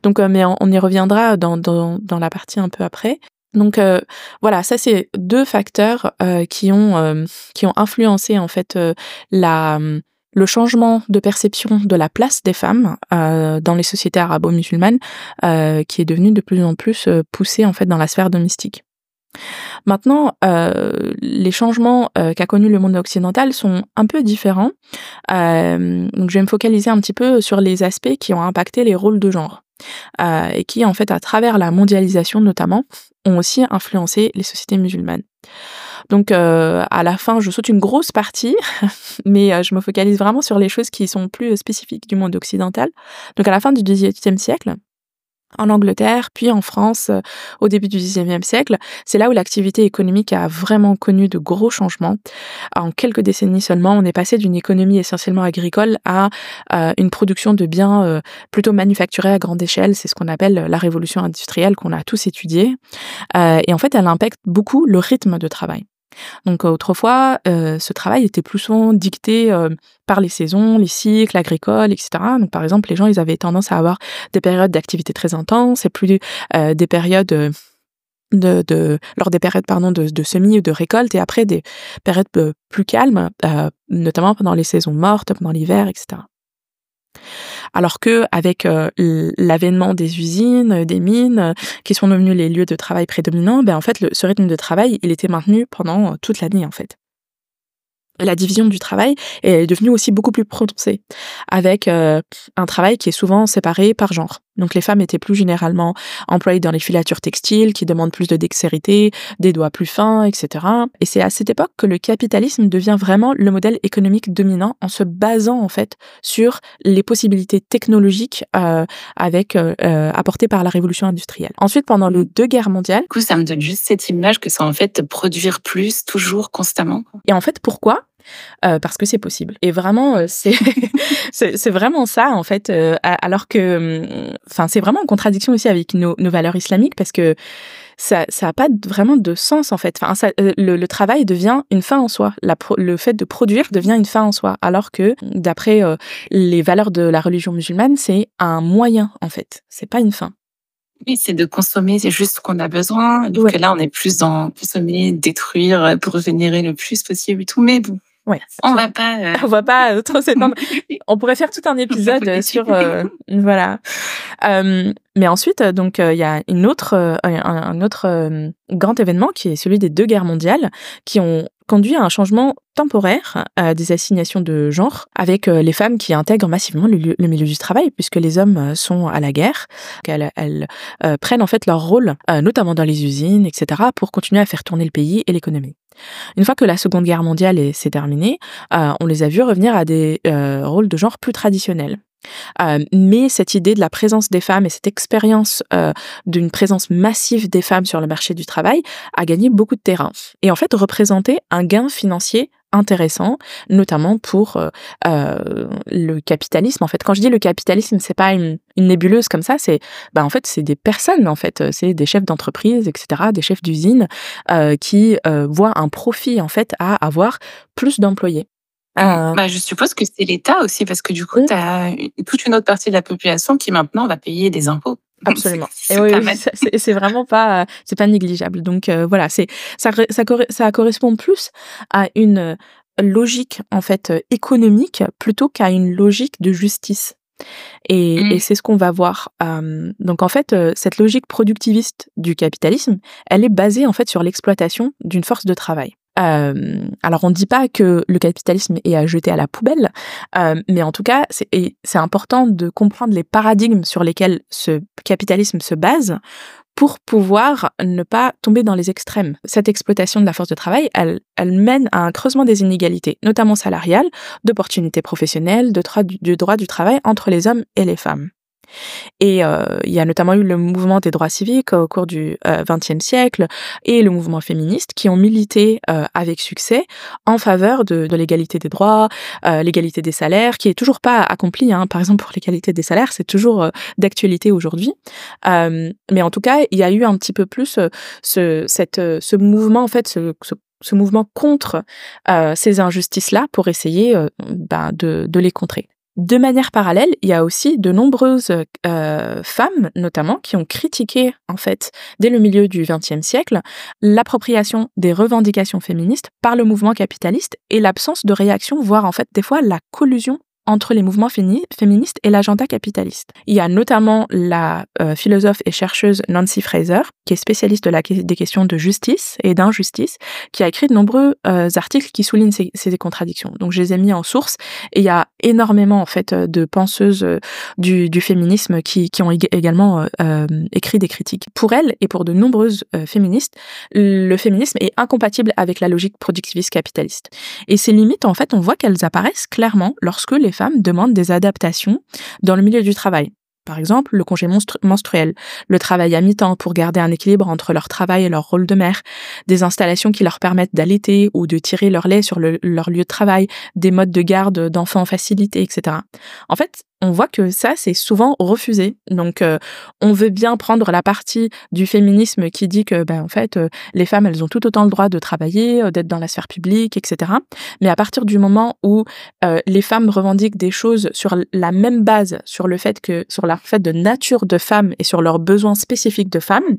Donc, mais on, on, y reviendra dans, dans, dans la partie un peu après. Donc euh, voilà, ça c'est deux facteurs euh, qui ont euh, qui ont influencé en fait la le changement de perception de la place des femmes dans les sociétés arabo-musulmanes qui est devenu de plus en plus poussé en fait dans la sphère domestique. Maintenant, les changements qu'a connus le monde occidental sont un peu différents. donc, je vais me focaliser un petit peu sur les aspects qui ont impacté les rôles de genre. et qui, en fait, à travers la mondialisation notamment, ont aussi influencé les sociétés musulmanes. Donc euh, à la fin, je saute une grosse partie, (laughs) mais euh, je me focalise vraiment sur les choses qui sont plus spécifiques du monde occidental. Donc à la fin du XVIIIe siècle, en Angleterre, puis en France euh, au début du XIXe siècle. C'est là où l'activité économique a vraiment connu de gros changements. En quelques décennies seulement, on est passé d'une économie essentiellement agricole à euh, une production de biens euh, plutôt manufacturés à grande échelle. C'est ce qu'on appelle la révolution industrielle qu'on a tous étudiée. et en fait, elle impacte beaucoup le rythme de travail. Donc autrefois, euh, ce travail était plus souvent dicté euh, par les saisons, les cycles agricoles, etc. Donc par exemple, les gens, ils avaient tendance à avoir des périodes d'activité très intenses et plus euh, des périodes de, lors des périodes pardon de, de semis ou de récolte et après des périodes euh, plus calmes, euh, notamment pendant les saisons mortes, pendant l'hiver, etc. Alors que avec euh, l'avènement des usines, des mines, qui sont devenus les lieux de travail prédominants, ben en fait ce rythme de travail il était maintenu pendant toute l'année en fait la division du travail est devenue aussi beaucoup plus prononcée, avec euh, un travail qui est souvent séparé par genre. Donc les femmes étaient plus généralement employées dans les filatures textiles, qui demandent plus de dextérité, des doigts plus fins, etc. Et c'est à cette époque que le capitalisme devient vraiment le modèle économique dominant en se basant en fait sur les possibilités technologiques euh, avec euh, apportées par la révolution industrielle. Ensuite, pendant les deux guerres mondiales, du coup, ça me donne juste cette image que c'est en fait produire plus, toujours, constamment. Et en fait, pourquoi euh, parce que c'est possible. Et vraiment, euh, c'est (laughs) c'est vraiment ça en fait. Euh, alors que, hum, enfin, c'est vraiment en contradiction aussi avec nos, nos valeurs islamiques parce que ça ça a pas vraiment de sens en fait. Enfin, ça, le, le, travail devient une fin en soi. La le fait de produire devient une fin en soi, alors que d'après les valeurs de la religion musulmane, c'est un moyen en fait. C'est pas une fin. Oui, c'est de consommer, c'est juste ce qu'on a besoin. Que là, on est plus dans consommer, détruire pour générer le plus possible et tout. Mais bon, Ouais. On va pas. Euh... (laughs) On va pas euh, trop s'étendre. (laughs) on pourrait faire tout un épisode sur euh, (laughs) voilà. Euh, mais ensuite, donc il y a une autre, un, un, autre grand événement qui est celui des deux guerres mondiales, qui ont conduit à un changement temporaire des assignations de genre, avec les femmes qui intègrent massivement le, le, milieu du travail, puisque les hommes sont à la guerre, qu'elles elles, prennent en fait leur rôle, notamment dans les usines, etc., pour continuer à faire tourner le pays et l'économie. Une fois que la Seconde Guerre mondiale s'est terminée, euh, on les a vus revenir à des euh, rôles de genre plus traditionnels. Euh, mais cette idée de la présence des femmes et cette expérience euh, d'une présence massive des femmes sur le marché du travail a gagné beaucoup de terrain et en fait représentait un gain financier intéressant, notamment pour euh, le capitalisme. En fait, quand je dis le capitalisme, c'est pas une, nébuleuse comme ça. C'est, bah, en fait, c'est des personnes. En fait, c'est des chefs d'entreprise, etc., des chefs d'usine qui voient un profit en fait à avoir plus d'employés. Euh... Bah, je suppose que c'est l'État aussi, parce que du coup, tu as toute une autre partie de la population qui maintenant va payer des impôts. Absolument. Et oui, oui c'est vraiment pas, c'est pas négligeable. Donc euh, voilà, c'est ça, ça, ça correspond plus à une logique en fait économique plutôt qu'à une logique de justice. Et, mmh. et c'est ce qu'on va voir. Euh, donc en fait, euh, cette logique productiviste du capitalisme, elle est basée en fait sur l'exploitation d'une force de travail. Euh, alors on ne dit pas que le capitalisme est à jeter à la poubelle, euh, mais en tout cas c'est important de comprendre les paradigmes sur lesquels ce capitalisme se base pour pouvoir ne pas tomber dans les extrêmes. Cette exploitation de la force de travail, elle, elle mène à un creusement des inégalités, notamment salariales, d'opportunités professionnelles, de, de droit du travail entre les hommes et les femmes. Et euh, il y a notamment eu le mouvement des droits civiques au cours du XXe euh, siècle et le mouvement féministe qui ont milité euh, avec succès en faveur de, l'égalité des droits, l'égalité des salaires, qui est toujours pas accomplie. Hein. Par exemple, pour l'égalité des salaires, c'est toujours d'actualité aujourd'hui. mais en tout cas, il y a eu un petit peu plus ce, mouvement, en fait, ce, mouvement contre ces injustices-là pour essayer de, de, les contrer. De manière parallèle, il y a aussi de nombreuses euh, femmes, notamment, qui ont critiqué, en fait, dès le milieu du XXe siècle, l'appropriation des revendications féministes par le mouvement capitaliste et l'absence de réaction, voire en fait des fois la collusion entre les mouvements féministes et l'agenda capitaliste. Il y a notamment la euh, philosophe et chercheuse Nancy Fraser, qui est spécialiste des questions de justice et d'injustice, qui a écrit de nombreux euh, articles qui soulignent ces, contradictions. Donc je les ai mis en source et il y a énormément en fait de penseuses euh, du, féminisme qui, ont également écrit des critiques. Pour elle et pour de nombreuses féministes, le féminisme est incompatible avec la logique productiviste capitaliste. Et ces limites, en fait, on voit qu'elles apparaissent clairement lorsque les femmes demandent des adaptations dans le milieu du travail. Par exemple, le congé menstruel, le travail à mi-temps pour garder un équilibre entre leur travail et leur rôle de mère, des installations qui leur permettent d'allaiter ou de tirer leur lait sur le, leur lieu de travail, des modes de garde d'enfants facilités, etc. En fait, on voit que ça, c'est souvent refusé. Donc, euh, on veut bien prendre la partie du féminisme qui dit que, ben, en fait, euh, les femmes, elles ont tout autant le droit de travailler, euh, d'être dans la sphère publique, etc. Mais à partir du moment où les femmes revendiquent des choses sur la même base, sur le fait que, sur la fait de nature de femmes et sur leurs besoins spécifiques de femmes,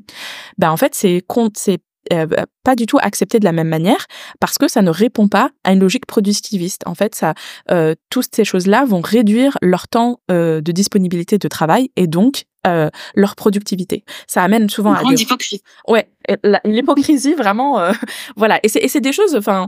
ben, en fait, c'est c'est euh, pas du tout accepté de la même manière parce que ça ne répond pas à une logique productiviste. En fait, euh, toutes ces choses-là vont réduire leur temps euh, de disponibilité de travail et donc euh, leur productivité. Ça amène souvent à des... hypocrisie. Ouais, l'hypocrisie vraiment. Euh, (laughs) voilà, et c'est des choses, enfin,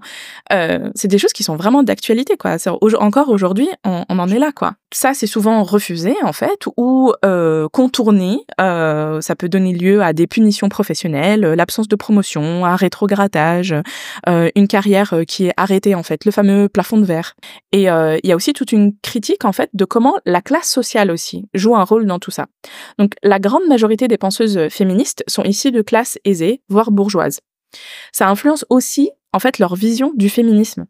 euh, c'est des choses qui sont vraiment d'actualité quoi. Encore aujourd'hui, on, on, en est là quoi. Ça, c'est souvent refusé en fait ou euh, contourné. Euh, ça peut donner lieu à des punitions professionnelles, l'absence de promotion, un rétrogradage, une carrière qui est arrêtée en fait, le fameux plafond de verre. Et il y a aussi toute une critique en fait de comment la classe sociale aussi joue un rôle dans tout ça. Donc la grande majorité des penseuses féministes sont ici de classe aisée, voire bourgeoise. Ça influence aussi en fait leur vision du féminisme.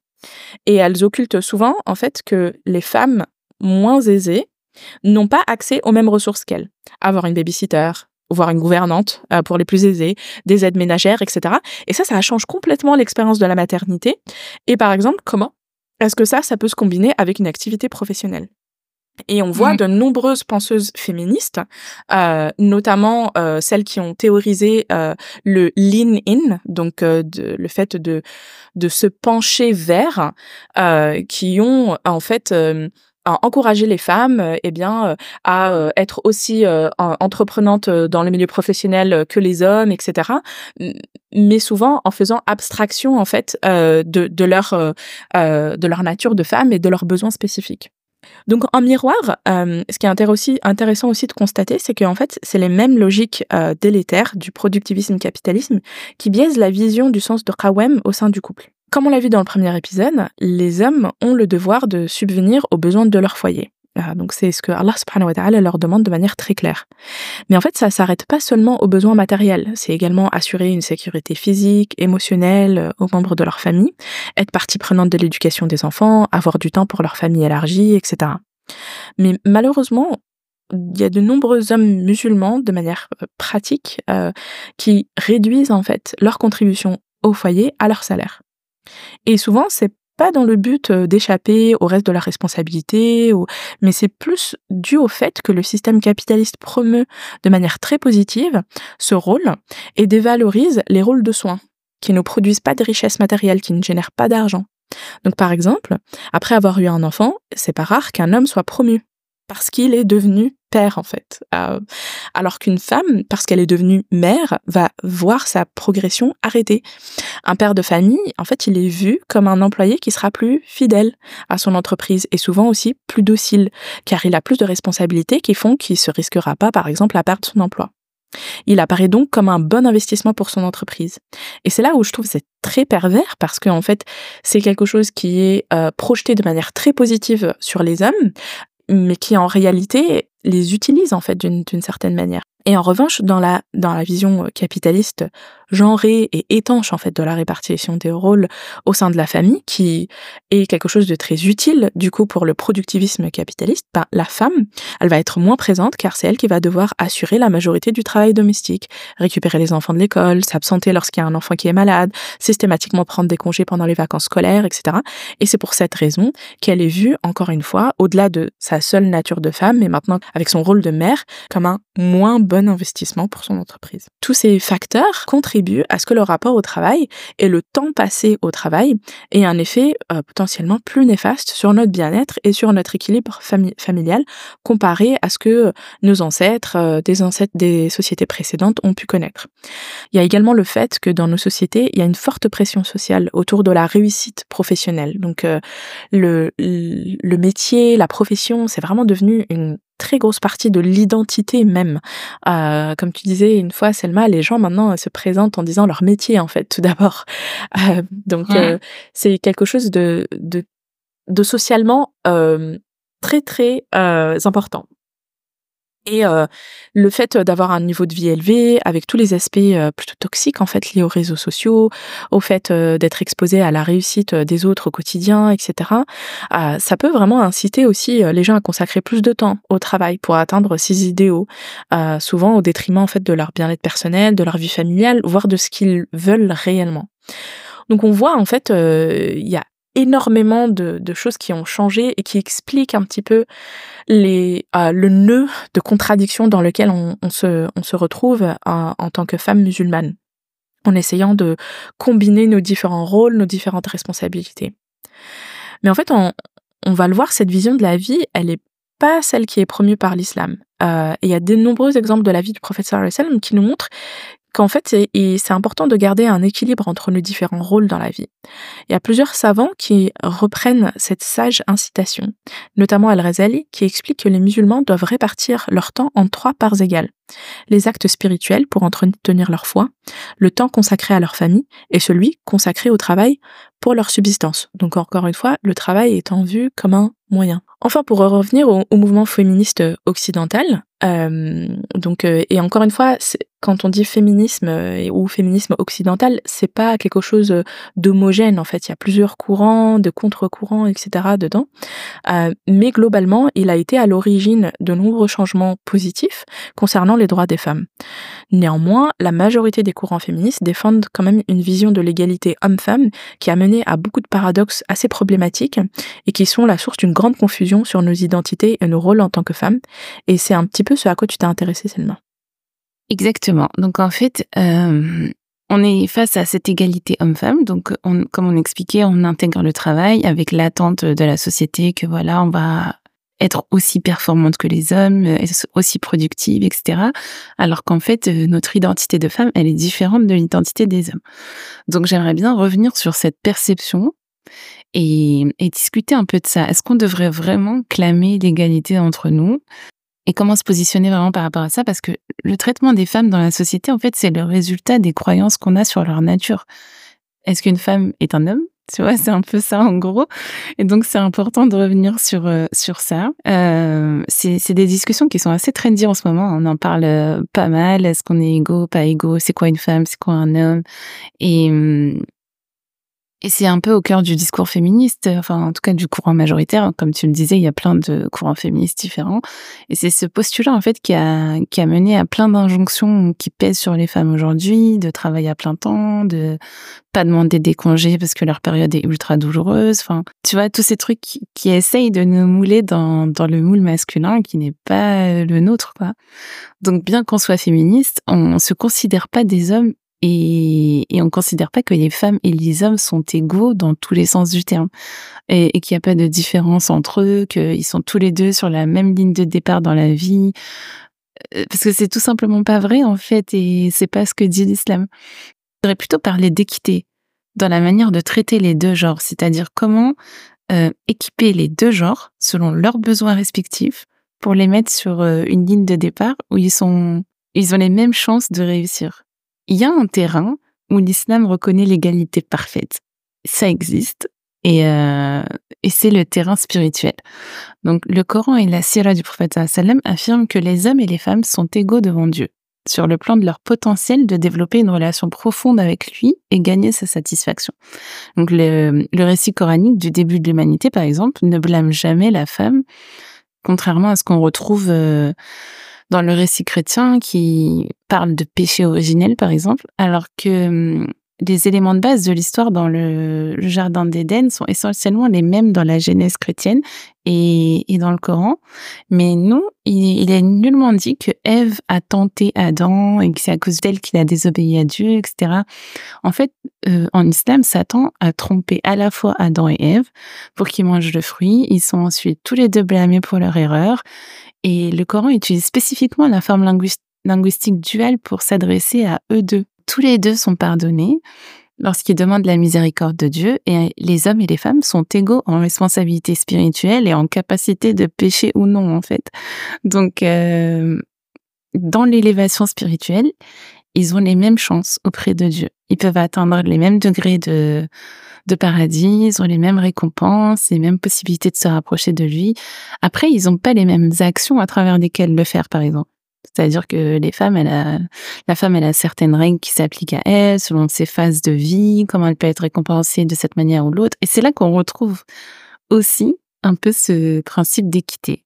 Et elles occultent souvent en fait que les femmes moins aisées n'ont pas accès aux mêmes ressources qu'elles. Avoir une babysitter, voire une gouvernante euh, pour les plus aisés, des aides ménagères, etc. Et ça, ça change complètement l'expérience de la maternité. Et par exemple, comment est-ce que ça, ça peut se combiner avec une activité professionnelle? Et on voit de nombreuses penseuses féministes, euh, notamment euh, celles qui ont théorisé euh, le lean in, donc euh, de, le fait de de se pencher vers, euh, qui ont en fait encouragé les femmes eh bien à être aussi entreprenantes dans le milieu professionnel que les hommes etc mais souvent en faisant abstraction en fait de, de leur de leur nature de femme et de leurs besoins spécifiques donc en miroir, euh, ce qui est intéressant aussi de constater, c'est qu'en fait, c'est les mêmes logiques euh, délétères du productivisme-capitalisme qui biaisent la vision du sens de Qawem au sein du couple. Comme on l'a vu dans le premier épisode, les hommes ont le devoir de subvenir aux besoins de leur foyer. Ah, donc c'est ce que Allah subhanahu wa ta'ala leur demande de manière très claire. Mais en fait, ça s'arrête pas seulement aux besoins matériels, c'est également assurer une sécurité physique, émotionnelle euh, aux membres de leur famille, être partie prenante de l'éducation des enfants, avoir du temps pour leur famille élargie, etc. Mais malheureusement, il y a de nombreux hommes musulmans, de manière euh, pratique, euh, qui réduisent en fait leur contribution au foyer à leur salaire. Et souvent, c'est pas dans le but euh, d'échapper au reste de la responsabilité, mais c'est plus dû au fait que le système capitaliste promeut de manière très positive ce rôle et dévalorise les rôles de soins qui ne produisent pas de richesses matérielles, qui ne génèrent pas d'argent. Donc par exemple, après avoir eu un enfant, c'est pas rare qu'un homme soit promu parce qu'il est devenu père en fait. Alors qu'une femme, parce qu'elle est devenue mère, va voir sa progression arrêtée. Un père de famille, en fait, il est vu comme un employé qui sera plus fidèle à son entreprise et souvent aussi plus docile, car il a plus de responsabilités qui font qu'il se risquera pas, par exemple, à perdre son emploi. Il apparaît donc comme un bon investissement pour son entreprise. Et c'est là où je trouve c'est très pervers parce que en fait c'est quelque chose qui est euh, projeté de manière très positive sur les hommes, mais qui en réalité les utilise en fait d'une certaine manière. Et en revanche, dans la, dans la vision capitaliste genrée et étanche en fait de la répartition des rôles au sein de la famille, qui est quelque chose de très utile du coup pour le productivisme capitaliste, ben, la femme, elle va être moins présente car c'est elle qui va devoir assurer la majorité du travail domestique, récupérer les enfants de l'école, s'absenter lorsqu'il y a un enfant qui est malade, systématiquement prendre des congés pendant les vacances scolaires, etc. Et c'est pour cette raison qu'elle est vue, encore une fois, au-delà de sa seule nature de femme, mais maintenant avec son rôle de mère, comme un moins bon investissement pour son entreprise. Tous ces facteurs contribuent à ce que le rapport au travail et le temps passé au travail aient un effet euh, potentiellement plus néfaste sur notre bien-être et sur notre équilibre familial comparé à ce que nos ancêtres, euh, des ancêtres des sociétés précédentes ont pu connaître. Il y a également le fait que dans nos sociétés, il y a une forte pression sociale autour de la réussite professionnelle. Donc euh, le métier, la profession, c'est vraiment devenu une très grosse partie de l'identité même. Euh, comme tu disais une fois, Selma, les gens maintenant se présentent en disant leur métier en fait tout d'abord. (laughs) Euh, donc euh, c'est quelque chose de, de, de socialement très très important. Et euh, le fait d'avoir un niveau de vie élevé, avec tous les aspects euh, plutôt toxiques en fait liés aux réseaux sociaux, au fait euh, d'être exposé à la réussite des autres au quotidien, etc. ça peut vraiment inciter aussi les gens à consacrer plus de temps au travail pour atteindre ces idéaux, souvent au détriment en fait de leur bien-être personnel, de leur vie familiale, voire de ce qu'ils veulent réellement. Donc on voit en fait, il y a énormément de, choses qui ont changé et qui expliquent un petit peu les, euh, le nœud de contradiction dans lequel on, se, retrouve euh, en tant que femme musulmane, en essayant de combiner nos différents rôles, nos différentes responsabilités. Mais en fait, on, va le voir, cette vision de la vie, elle est pas celle qui est promue par l'islam. Euh, et il y a de nombreux exemples de la vie du prophète sallallahu qui nous montrent qu'en fait, c'est important de garder un équilibre entre nos différents rôles dans la vie. Il y a plusieurs savants qui reprennent cette sage incitation, notamment Al-Razali, qui explique que les musulmans doivent répartir leur temps en trois parts égales. Les actes spirituels pour entretenir leur foi, le temps consacré à leur famille et celui consacré au travail pour leur subsistance. Donc encore une fois, le travail étant vu comme un moyen. Enfin, pour revenir au, mouvement féministe occidental, euh, donc euh, et encore une fois, quand on dit féminisme euh, ou féminisme occidental, c'est pas quelque chose d'homogène en fait. Il y a plusieurs courants, de contre-courants, etc. dedans. mais globalement, il a été à l'origine de nombreux changements positifs concernant les droits des femmes. Néanmoins, la majorité des courants féministes défendent quand même une vision de l'égalité homme-femme qui a mené à beaucoup de paradoxes assez problématiques et qui sont la source d'une grande confusion sur nos identités et nos rôles en tant que femmes. Et c'est un petit peu ce à quoi tu t'es intéressée, Selma. Exactement. Donc en fait, euh, on est face à cette égalité homme-femme. Donc, comme on expliquait, on intègre le travail avec l'attente de la société que voilà, on va être aussi performante que les hommes, aussi productive, etc. Alors qu'en fait, euh, notre identité de femme, elle est différente de l'identité des hommes. Donc, j'aimerais bien revenir sur cette perception et, discuter un peu de ça. Est-ce qu'on devrait vraiment clamer l'égalité entre nous? Et comment se positionner vraiment par rapport à ça Parce que le traitement des femmes dans la société, en fait, c'est le résultat des croyances qu'on a sur leur nature. Est-ce qu'une femme est un homme? Tu vois, c'est un peu ça en gros. Et donc c'est important de revenir sur euh, sur ça. Euh, c'est des discussions qui sont assez trendy en ce moment. On en parle euh, pas mal. Est-ce qu'on est égaux, pas égaux? C'est quoi une femme? C'est quoi un homme? Et hum, et c'est un peu au cœur du discours féministe, enfin en tout cas du courant majoritaire. Comme tu le disais, il y a plein de courants féministes différents. Et c'est ce postulat en fait qui a, qui a mené à plein d'injonctions qui pèsent sur les femmes aujourd'hui, de travailler à plein temps, de pas demander des congés parce que leur période est ultra douloureuse. Enfin, tu vois, tous ces trucs qui, qui essayent de nous mouler dans, dans le moule masculin qui n'est pas le nôtre, quoi. Donc bien qu'on soit féministe, on se considère pas des hommes et, on considère pas que les femmes et les hommes sont égaux dans tous les sens du terme. Et, qu'il n'y a pas de différence entre eux, qu'ils sont tous les deux sur la même ligne de départ dans la vie, euh, parce que c'est tout simplement pas vrai en fait et c'est pas ce que dit l'islam. Je voudrais plutôt parler d'équité dans la manière de traiter les deux genres, c'est-à-dire comment euh, équiper les deux genres selon leurs besoins respectifs pour les mettre sur euh, une ligne de départ où ils ont les mêmes chances de réussir il y a un terrain où l'islam reconnaît l'égalité parfaite. Ça existe. Et, euh, c'est le terrain spirituel. Donc le Coran et la Sira du prophète sallam affirment que les hommes et les femmes sont égaux devant Dieu, sur le plan de leur potentiel de développer une relation profonde avec lui et gagner sa satisfaction. Donc le, le récit coranique du début de l'humanité, par exemple, ne blâme jamais la femme, contrairement à ce qu'on retrouve euh, dans le récit chrétien qui parle de péché originel, par exemple, alors que hum, les éléments de base de l'histoire dans le, jardin d'Éden sont essentiellement les mêmes dans la Genèse chrétienne et, dans le Coran. Mais nous, il, est nullement dit que Ève a tenté Adam et que c'est à cause d'elle qu'il a désobéi à Dieu, etc. En fait, euh, en islam, Satan a trompé à la fois Adam et Ève pour qu'ils mangent le fruit. Ils sont ensuite tous les deux blâmés pour leur erreur. Et le Coran utilise spécifiquement la forme linguistique duale pour s'adresser à eux deux. Tous les deux sont pardonnés lorsqu'ils demandent la miséricorde de Dieu et les hommes et les femmes sont égaux en responsabilité spirituelle et en capacité de pécher ou non en fait. Donc euh, dans l'élévation spirituelle, ils ont les mêmes chances auprès de Dieu. Ils peuvent atteindre les mêmes degrés de de paradis, ils ont les mêmes récompenses, les mêmes possibilités de se rapprocher de lui. Après, ils n'ont pas les mêmes actions à travers lesquelles le faire, par exemple. C'est-à-dire que les femmes, la femme, elle a certaines règles qui s'appliquent à elle selon ses phases de vie, comment elle peut être récompensée de cette manière ou l'autre. Et c'est là qu'on retrouve aussi un peu ce principe d'équité.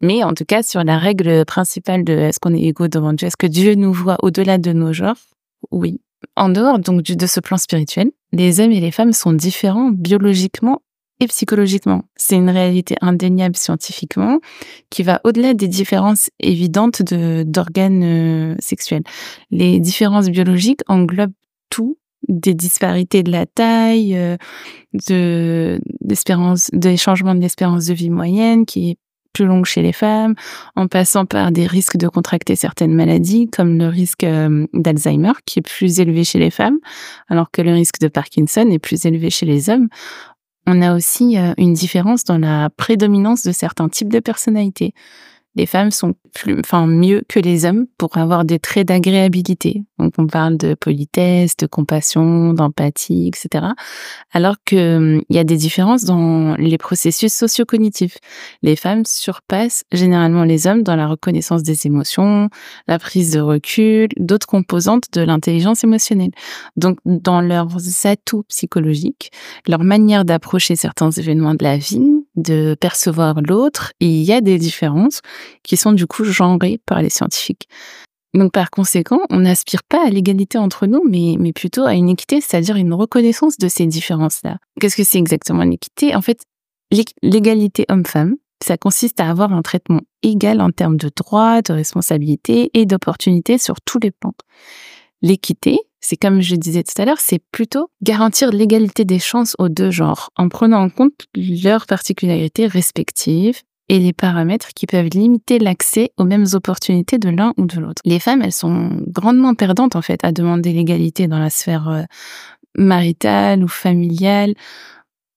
Mais en tout cas, sur la règle principale de est-ce qu'on est égaux devant Dieu, est-ce que Dieu nous voit au-delà de nos genres? Oui. En dehors donc de ce plan spirituel, les hommes et les femmes sont différents biologiquement et psychologiquement. C'est une réalité indéniable scientifiquement qui va au-delà des différences évidentes de, d'organes euh, sexuels. Les différences biologiques englobent tout des disparités de la taille, euh, de des changements de l'espérance de vie moyenne qui est plus longue chez les femmes, en passant par des risques de contracter certaines maladies, comme le risque euh, d'Alzheimer, qui est plus élevé chez les femmes, alors que le risque de Parkinson est plus élevé chez les hommes. On a aussi euh, une différence dans la prédominance de certains types de personnalités les femmes sont plus, enfin, mieux que les hommes pour avoir des traits d'agréabilité. Donc, on parle de politesse, de compassion, d'empathie, etc. Alors que hum, il y a des différences dans les processus socio-cognitifs. Les femmes surpassent généralement les hommes dans la reconnaissance des émotions, la prise de recul, d'autres composantes de l'intelligence émotionnelle. Donc, dans leurs atouts psychologiques, leur manière d'approcher certains événements de la vie, de percevoir l'autre, il y a des différences qui sont du coup genrées par les scientifiques. Donc par conséquent, on n'aspire pas à l'égalité entre nous, mais, mais plutôt à une équité, c'est-à-dire une reconnaissance de ces différences-là. Qu'est-ce que c'est exactement l'équité? En fait, l'égalité homme-femme, ça consiste à avoir un traitement égal en termes de droits, de responsabilités et d'opportunités sur tous les plans. L'équité, c'est comme je disais tout à l'heure, c'est plutôt garantir l'égalité des chances aux deux genres en prenant en compte leurs particularités respectives et les paramètres qui peuvent limiter l'accès aux mêmes opportunités de l'un ou de l'autre. Les femmes, elles sont grandement perdantes en fait à demander l'égalité dans la sphère euh, maritale ou familiale.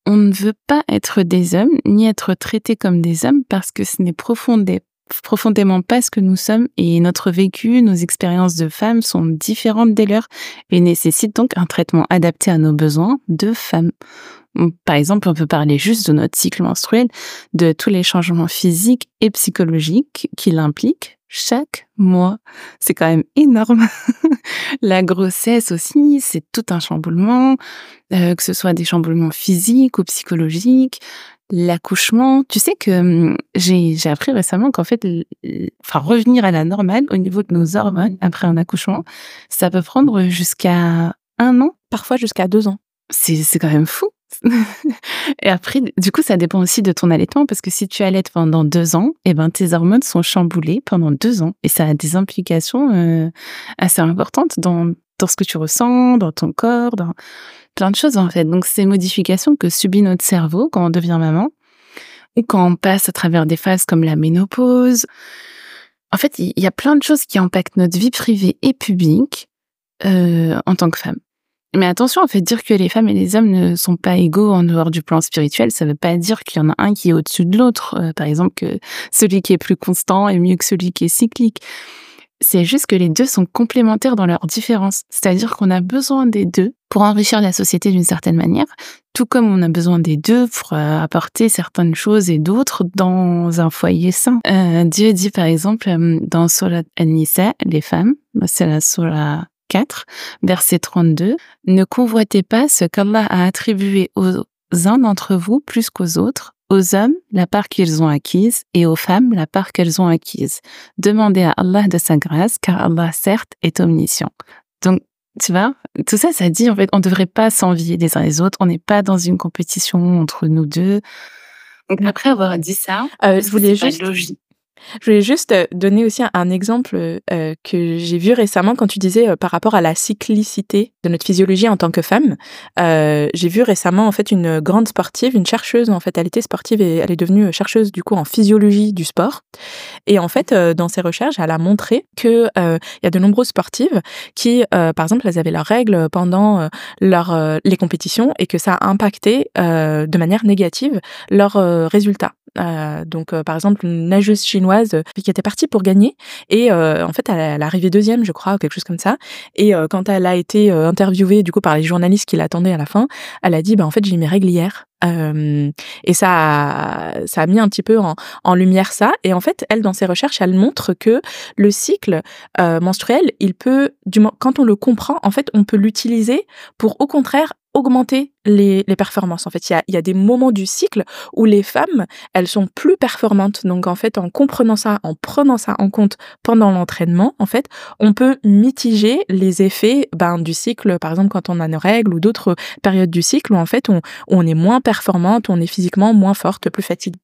On ne veut pas être des hommes ni être traités comme des hommes parce que ce n'est profondément profondément pas ce que nous sommes et notre vécu, nos expériences de femmes sont différentes des leurs et nécessitent donc un traitement adapté à nos besoins de femmes. Par exemple, on peut parler juste de notre cycle menstruel, de tous les changements physiques et psychologiques qu'il implique chaque mois. C'est quand même énorme. (laughs) La grossesse aussi, c'est tout un chamboulement, euh, que ce soit des chamboulements physiques ou psychologiques, l'accouchement. Tu sais que hum, j'ai appris récemment qu'en fait, enfin revenir à la normale au niveau de nos hormones après un accouchement, ça peut prendre jusqu'à un an, parfois jusqu'à deux ans. C'est quand même fou. (laughs) et après, du coup, ça dépend aussi de ton allaitement parce que si tu allaites pendant deux ans, eh ben tes hormones sont chamboulées pendant deux ans et ça a des implications euh, assez importantes dans dans ce que tu ressens, dans ton corps, dans plein de choses en fait. Donc ces modifications que subit notre cerveau quand on devient maman ou quand on passe à travers des phases comme la ménopause. En fait, il y a plein de choses qui impactent notre vie privée et publique euh, en tant que femme. Mais attention, en fait, dire que les femmes et les hommes ne sont pas égaux en dehors du plan spirituel, ça ne veut pas dire qu'il y en a un qui est au-dessus de l'autre. Euh, par exemple, que celui qui est plus constant est mieux que celui qui est cyclique. C'est juste que les deux sont complémentaires dans leurs différences. C'est-à-dire qu'on a besoin des deux pour enrichir la société d'une certaine manière, tout comme on a besoin des deux pour euh, apporter certaines choses et d'autres dans un foyer sain. Euh, Dieu dit par exemple euh, dans Surat An-Nisa, les femmes, c'est la Surah 4, verset 32, ne convoitez pas ce qu'Allah a attribué aux uns d'entre vous plus qu'aux autres, aux hommes la part qu'ils ont acquise et aux femmes la part qu'elles ont acquise. Demandez à Allah de sa grâce, car Allah, certes, est omniscient. Donc, tu vois, tout ça, ça dit, en fait, on ne devrait pas s'envier les uns les autres. On n'est pas dans une compétition entre nous deux. Donc, après avoir dit ça, euh, je voulais juste, je voulais juste euh, donner aussi un, exemple euh, que j'ai vu récemment quand tu disais euh, par rapport à la cyclicité de notre physiologie en tant que femme. J'ai vu récemment en fait une grande sportive, une chercheuse en fait, elle était sportive et elle est devenue chercheuse du coup en physiologie du sport. Et en fait, dans ses recherches, elle a montré que il y a de nombreuses sportives qui, par exemple, elles avaient leurs règles pendant leur les compétitions et que ça a impacté de manière négative leurs résultats donc, par exemple, une nageuse chinoise euh, qui était partie pour gagner et en fait, elle, arrivée deuxième, je crois, ou quelque chose comme ça. Et quand elle a été interviewée du coup par les journalistes qui l'attendaient à la fin, elle a dit, bah en fait, j'ai mes règles hier. Euh, et ça a, ça a mis un petit peu en, en, lumière ça. Et en fait, elle, dans ses recherches, elle montre que le cycle euh, menstruel, il peut, du, quand on le comprend, en fait, on peut l'utiliser pour, au contraire, augmenter les, les performances. En fait, il y a, y a, des moments du cycle où les femmes, elles sont plus performantes. Donc, en fait, en comprenant ça, en prenant ça en compte pendant l'entraînement, en fait, on peut mitiger les effets ben, du cycle, par exemple, quand on a nos règles ou d'autres périodes du cycle où, en fait, on, on est moins performante, on est physiquement moins forte, plus fatiguée.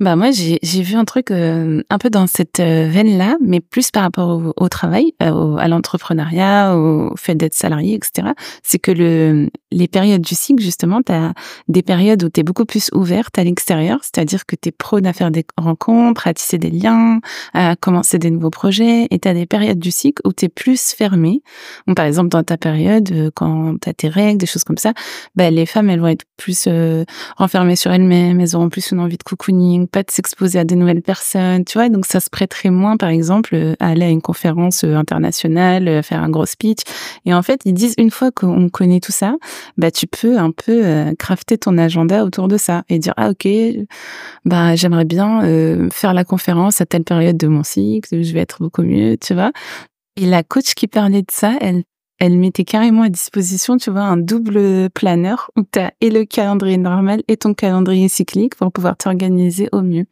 Bah moi j'ai vu un truc euh, un peu dans cette euh, veine là, mais plus par rapport au, travail, euh, à l'entrepreneuriat, au fait d'être salarié, etc. C'est que le les périodes du cycle justement, tu as des périodes où tu es beaucoup plus ouverte à l'extérieur, c'est-à-dire que tu es prône à faire des rencontres, à tisser des liens, à commencer des nouveaux projets, et tu as des périodes du cycle où tu es plus fermée. Par exemple dans ta période quand tu as tes règles, des choses comme ça, bah, les femmes elles vont être plus renfermées sur elles-mêmes, elles auront plus une envie de coucou pas de s'exposer à des nouvelles personnes, tu vois. Donc ça se prêterait moins, par exemple, euh, à aller à une conférence euh, internationale, euh, faire un gros speech. Et en fait, ils disent une fois qu'on connaît tout ça, bah tu peux un peu crafter ton agenda autour de ça et dire ah ok, bah j'aimerais bien faire la conférence à telle période de mon cycle, je vais être beaucoup mieux, tu vois. Et la coach qui parlait de ça, elle elle mettait carrément à disposition, tu vois, un double planeur où tu as et le calendrier normal et ton calendrier cyclique pour pouvoir t'organiser au mieux.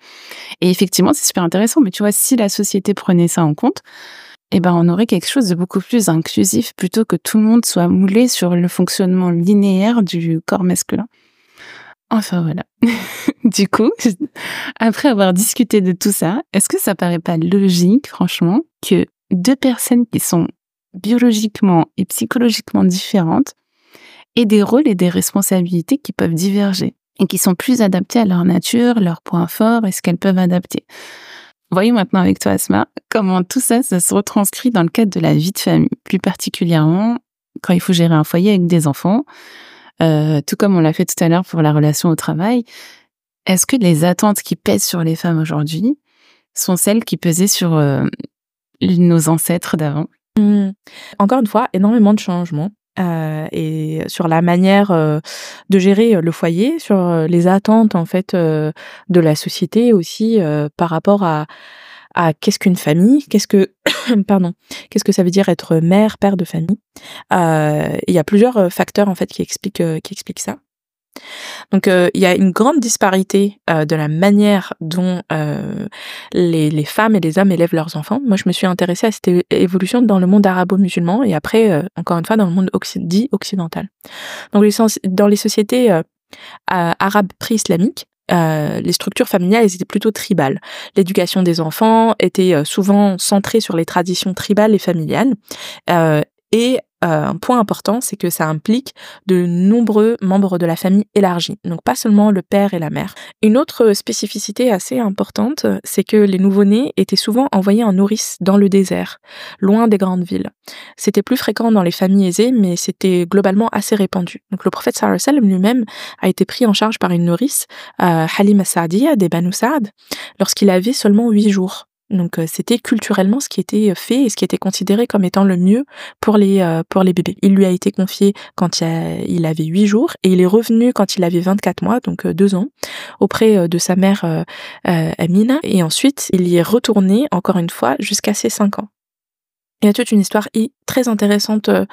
Et effectivement, c'est super intéressant, mais tu vois, si la société prenait ça en compte, eh ben, on aurait quelque chose de beaucoup plus inclusif plutôt que tout le monde soit moulé sur le fonctionnement linéaire du corps masculin. Enfin voilà. (laughs) du coup, (laughs) après avoir discuté de tout ça, est-ce que ça paraît pas logique, franchement, que deux personnes qui sont biologiquement et psychologiquement différentes et des rôles et des responsabilités qui peuvent diverger et qui sont plus adaptés à leur nature, leurs points forts et ce qu'elles peuvent adapter? Voyons maintenant avec toi, Asma, comment tout ça, se retranscrit dans le cadre de la vie de famille, plus particulièrement quand il faut gérer un foyer avec des enfants, euh, tout comme on l'a fait tout à l'heure pour la relation au travail. Est-ce que les attentes qui pèsent sur les femmes aujourd'hui sont celles qui pesaient sur euh, nos ancêtres d'avant? Mmh. Encore une fois, énormément de changements. Euh, et sur la manière euh, de gérer le foyer, sur euh, les attentes en fait de la société aussi par rapport à, à qu'est-ce qu'une famille, qu'est-ce que (coughs) pardon, qu'est-ce que ça veut dire être mère, père de famille. Il y a plusieurs facteurs en fait qui expliquent qui expliquent ça. Donc euh, il y a une grande disparité euh, de la manière dont euh, les, femmes et les hommes élèvent leurs enfants. Moi, je me suis intéressée à cette évolution dans le monde arabo-musulman et après, encore une fois, dans le monde dit occidental. Donc dans les sociétés arabes pré-islamiques, les structures familiales étaient plutôt tribales. L'éducation des enfants était souvent centrée sur les traditions tribales et familiales. Et euh, un point important, c'est que ça implique de nombreux membres de la famille élargie, donc pas seulement le père et la mère. Une autre spécificité assez importante, c'est que les nouveau-nés étaient souvent envoyés en nourrice dans le désert, loin des grandes villes. C'était plus fréquent dans les familles aisées, mais c'était globalement assez répandu. Donc le prophète sallallahu lui-même a été pris en charge par une nourrice, euh, Halima Sa'diya des Banu Sa'd, lorsqu'il avait seulement huit jours. Donc c'était culturellement ce qui était fait et ce qui était considéré comme étant le mieux pour les pour les bébés. Il lui a été confié quand il avait 8 jours et il est revenu quand il avait 24 mois, donc deux ans, auprès de sa mère Amina et ensuite il y est retourné encore une fois jusqu'à ses 5 ans. Il y a toute une histoire très intéressante euh,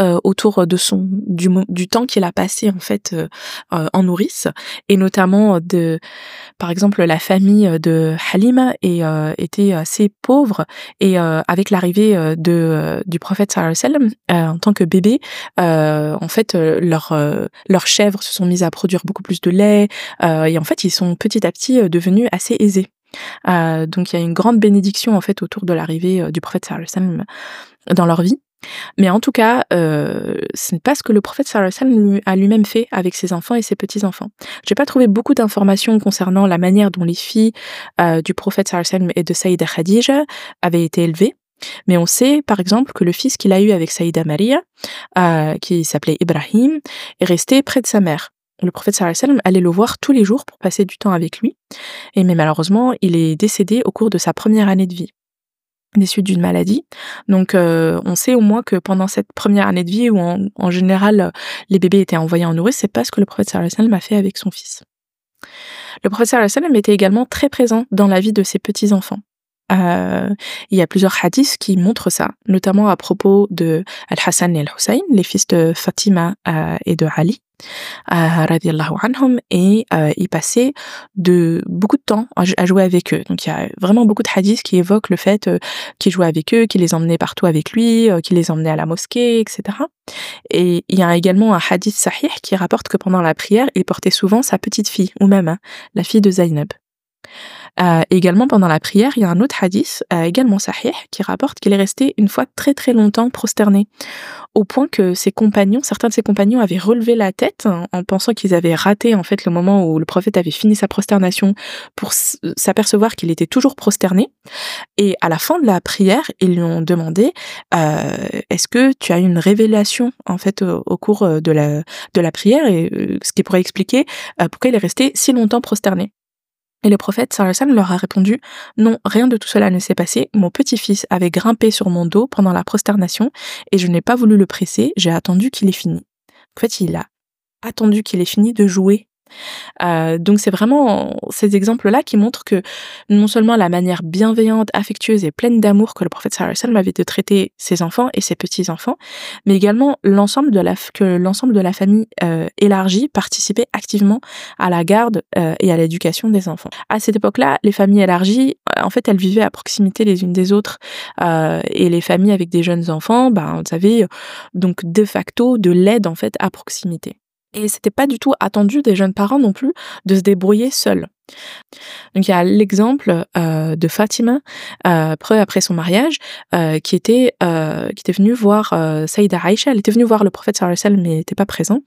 euh, autour de son du, du temps qu'il a passé en fait euh, en nourrice et notamment de par exemple la famille de Halima et, était assez pauvre et avec l'arrivée de du prophète sallallahu en tant que bébé en fait leurs leurs chèvres se sont mises à produire beaucoup plus de lait et en fait ils sont petit à petit devenus assez aisés euh, donc il y a une grande bénédiction en fait autour de l'arrivée euh, du prophète sallallahu dans leur vie. Mais en tout cas, euh, ce n'est pas ce que le prophète sallallahu a lui-même fait avec ses enfants et ses petits-enfants. J'ai pas trouvé beaucoup d'informations concernant la manière dont les filles euh, du prophète sallallahu et de Saïda Khadija avaient été élevées. Mais on sait, par exemple, que le fils qu'il a eu avec Saïda Maria, euh, qui s'appelait Ibrahim, est resté près de sa mère. Le prophète sallam allait le voir tous les jours pour passer du temps avec lui. Et mais malheureusement, il est décédé au cours de sa première année de vie des suites d'une maladie. Donc euh, on sait au moins que pendant cette première année de vie où en, général les bébés étaient envoyés en nourrice, c'est pas ce que le prophète sallallahu a fait avec son fils. Le prophète sallallahu alayhi était également très présent dans la vie de ses petits-enfants. Euh, il y a plusieurs hadiths qui montrent ça, notamment à propos de Al-Hassan et Al-Hussein, les fils de Fatima euh, et de Ali, euh, anhum, et euh, il passait de beaucoup de temps à, jouer avec eux. Donc il y a vraiment beaucoup de hadiths qui évoquent le fait euh, qu'il jouait avec eux, qu'il les emmenait partout avec lui, qu'il les emmenait à la mosquée, etc. Et il y a également un hadith sahih qui rapporte que pendant la prière, il portait souvent sa petite fille, ou même hein, la fille de Zainab. Euh, également pendant la prière, il y a un autre hadith, euh, également sahih, qui rapporte qu'il est resté une fois très très longtemps prosterné, au point que ses compagnons, certains de ses compagnons avaient relevé la tête en, en pensant qu'ils avaient raté en fait le moment où le prophète avait fini sa prosternation pour s'apercevoir qu'il était toujours prosterné. Et à la fin de la prière, ils lui ont demandé euh, Est-ce que tu as une révélation en fait au, au cours euh, de la de la prière? Et euh, ce qui pourrait expliquer euh, pourquoi il est resté si longtemps prosterné et le prophète sallam leur a répondu Non, rien de tout cela ne s'est passé. Mon petit-fils avait grimpé sur mon dos pendant la prosternation et je n'ai pas voulu le presser, j'ai attendu qu'il ait fini. En fait, il a attendu qu'il ait fini de jouer. Euh, donc c'est vraiment ces exemples-là qui montrent que non seulement la manière bienveillante, affectueuse et pleine d'amour que le prophète sallallahu alayhi avait de traiter ses enfants et ses petits-enfants, mais également l'ensemble de la que l'ensemble de la famille euh, élargie participait activement à la garde euh, et à l'éducation des enfants. À cette époque-là, les familles élargies, en fait, elles vivaient à proximité les unes des autres, et les familles avec des jeunes enfants, ben, vous savez, donc de facto de l'aide en fait à proximité. Et c'était pas du tout attendu des jeunes parents non plus de se débrouiller seuls. Donc il y a l'exemple euh, de Fatima euh, après son mariage euh, qui était euh, qui était venue voir euh, Saïda Aïcha. Elle était venue voir le prophète sallallahu mais n'était pas présent.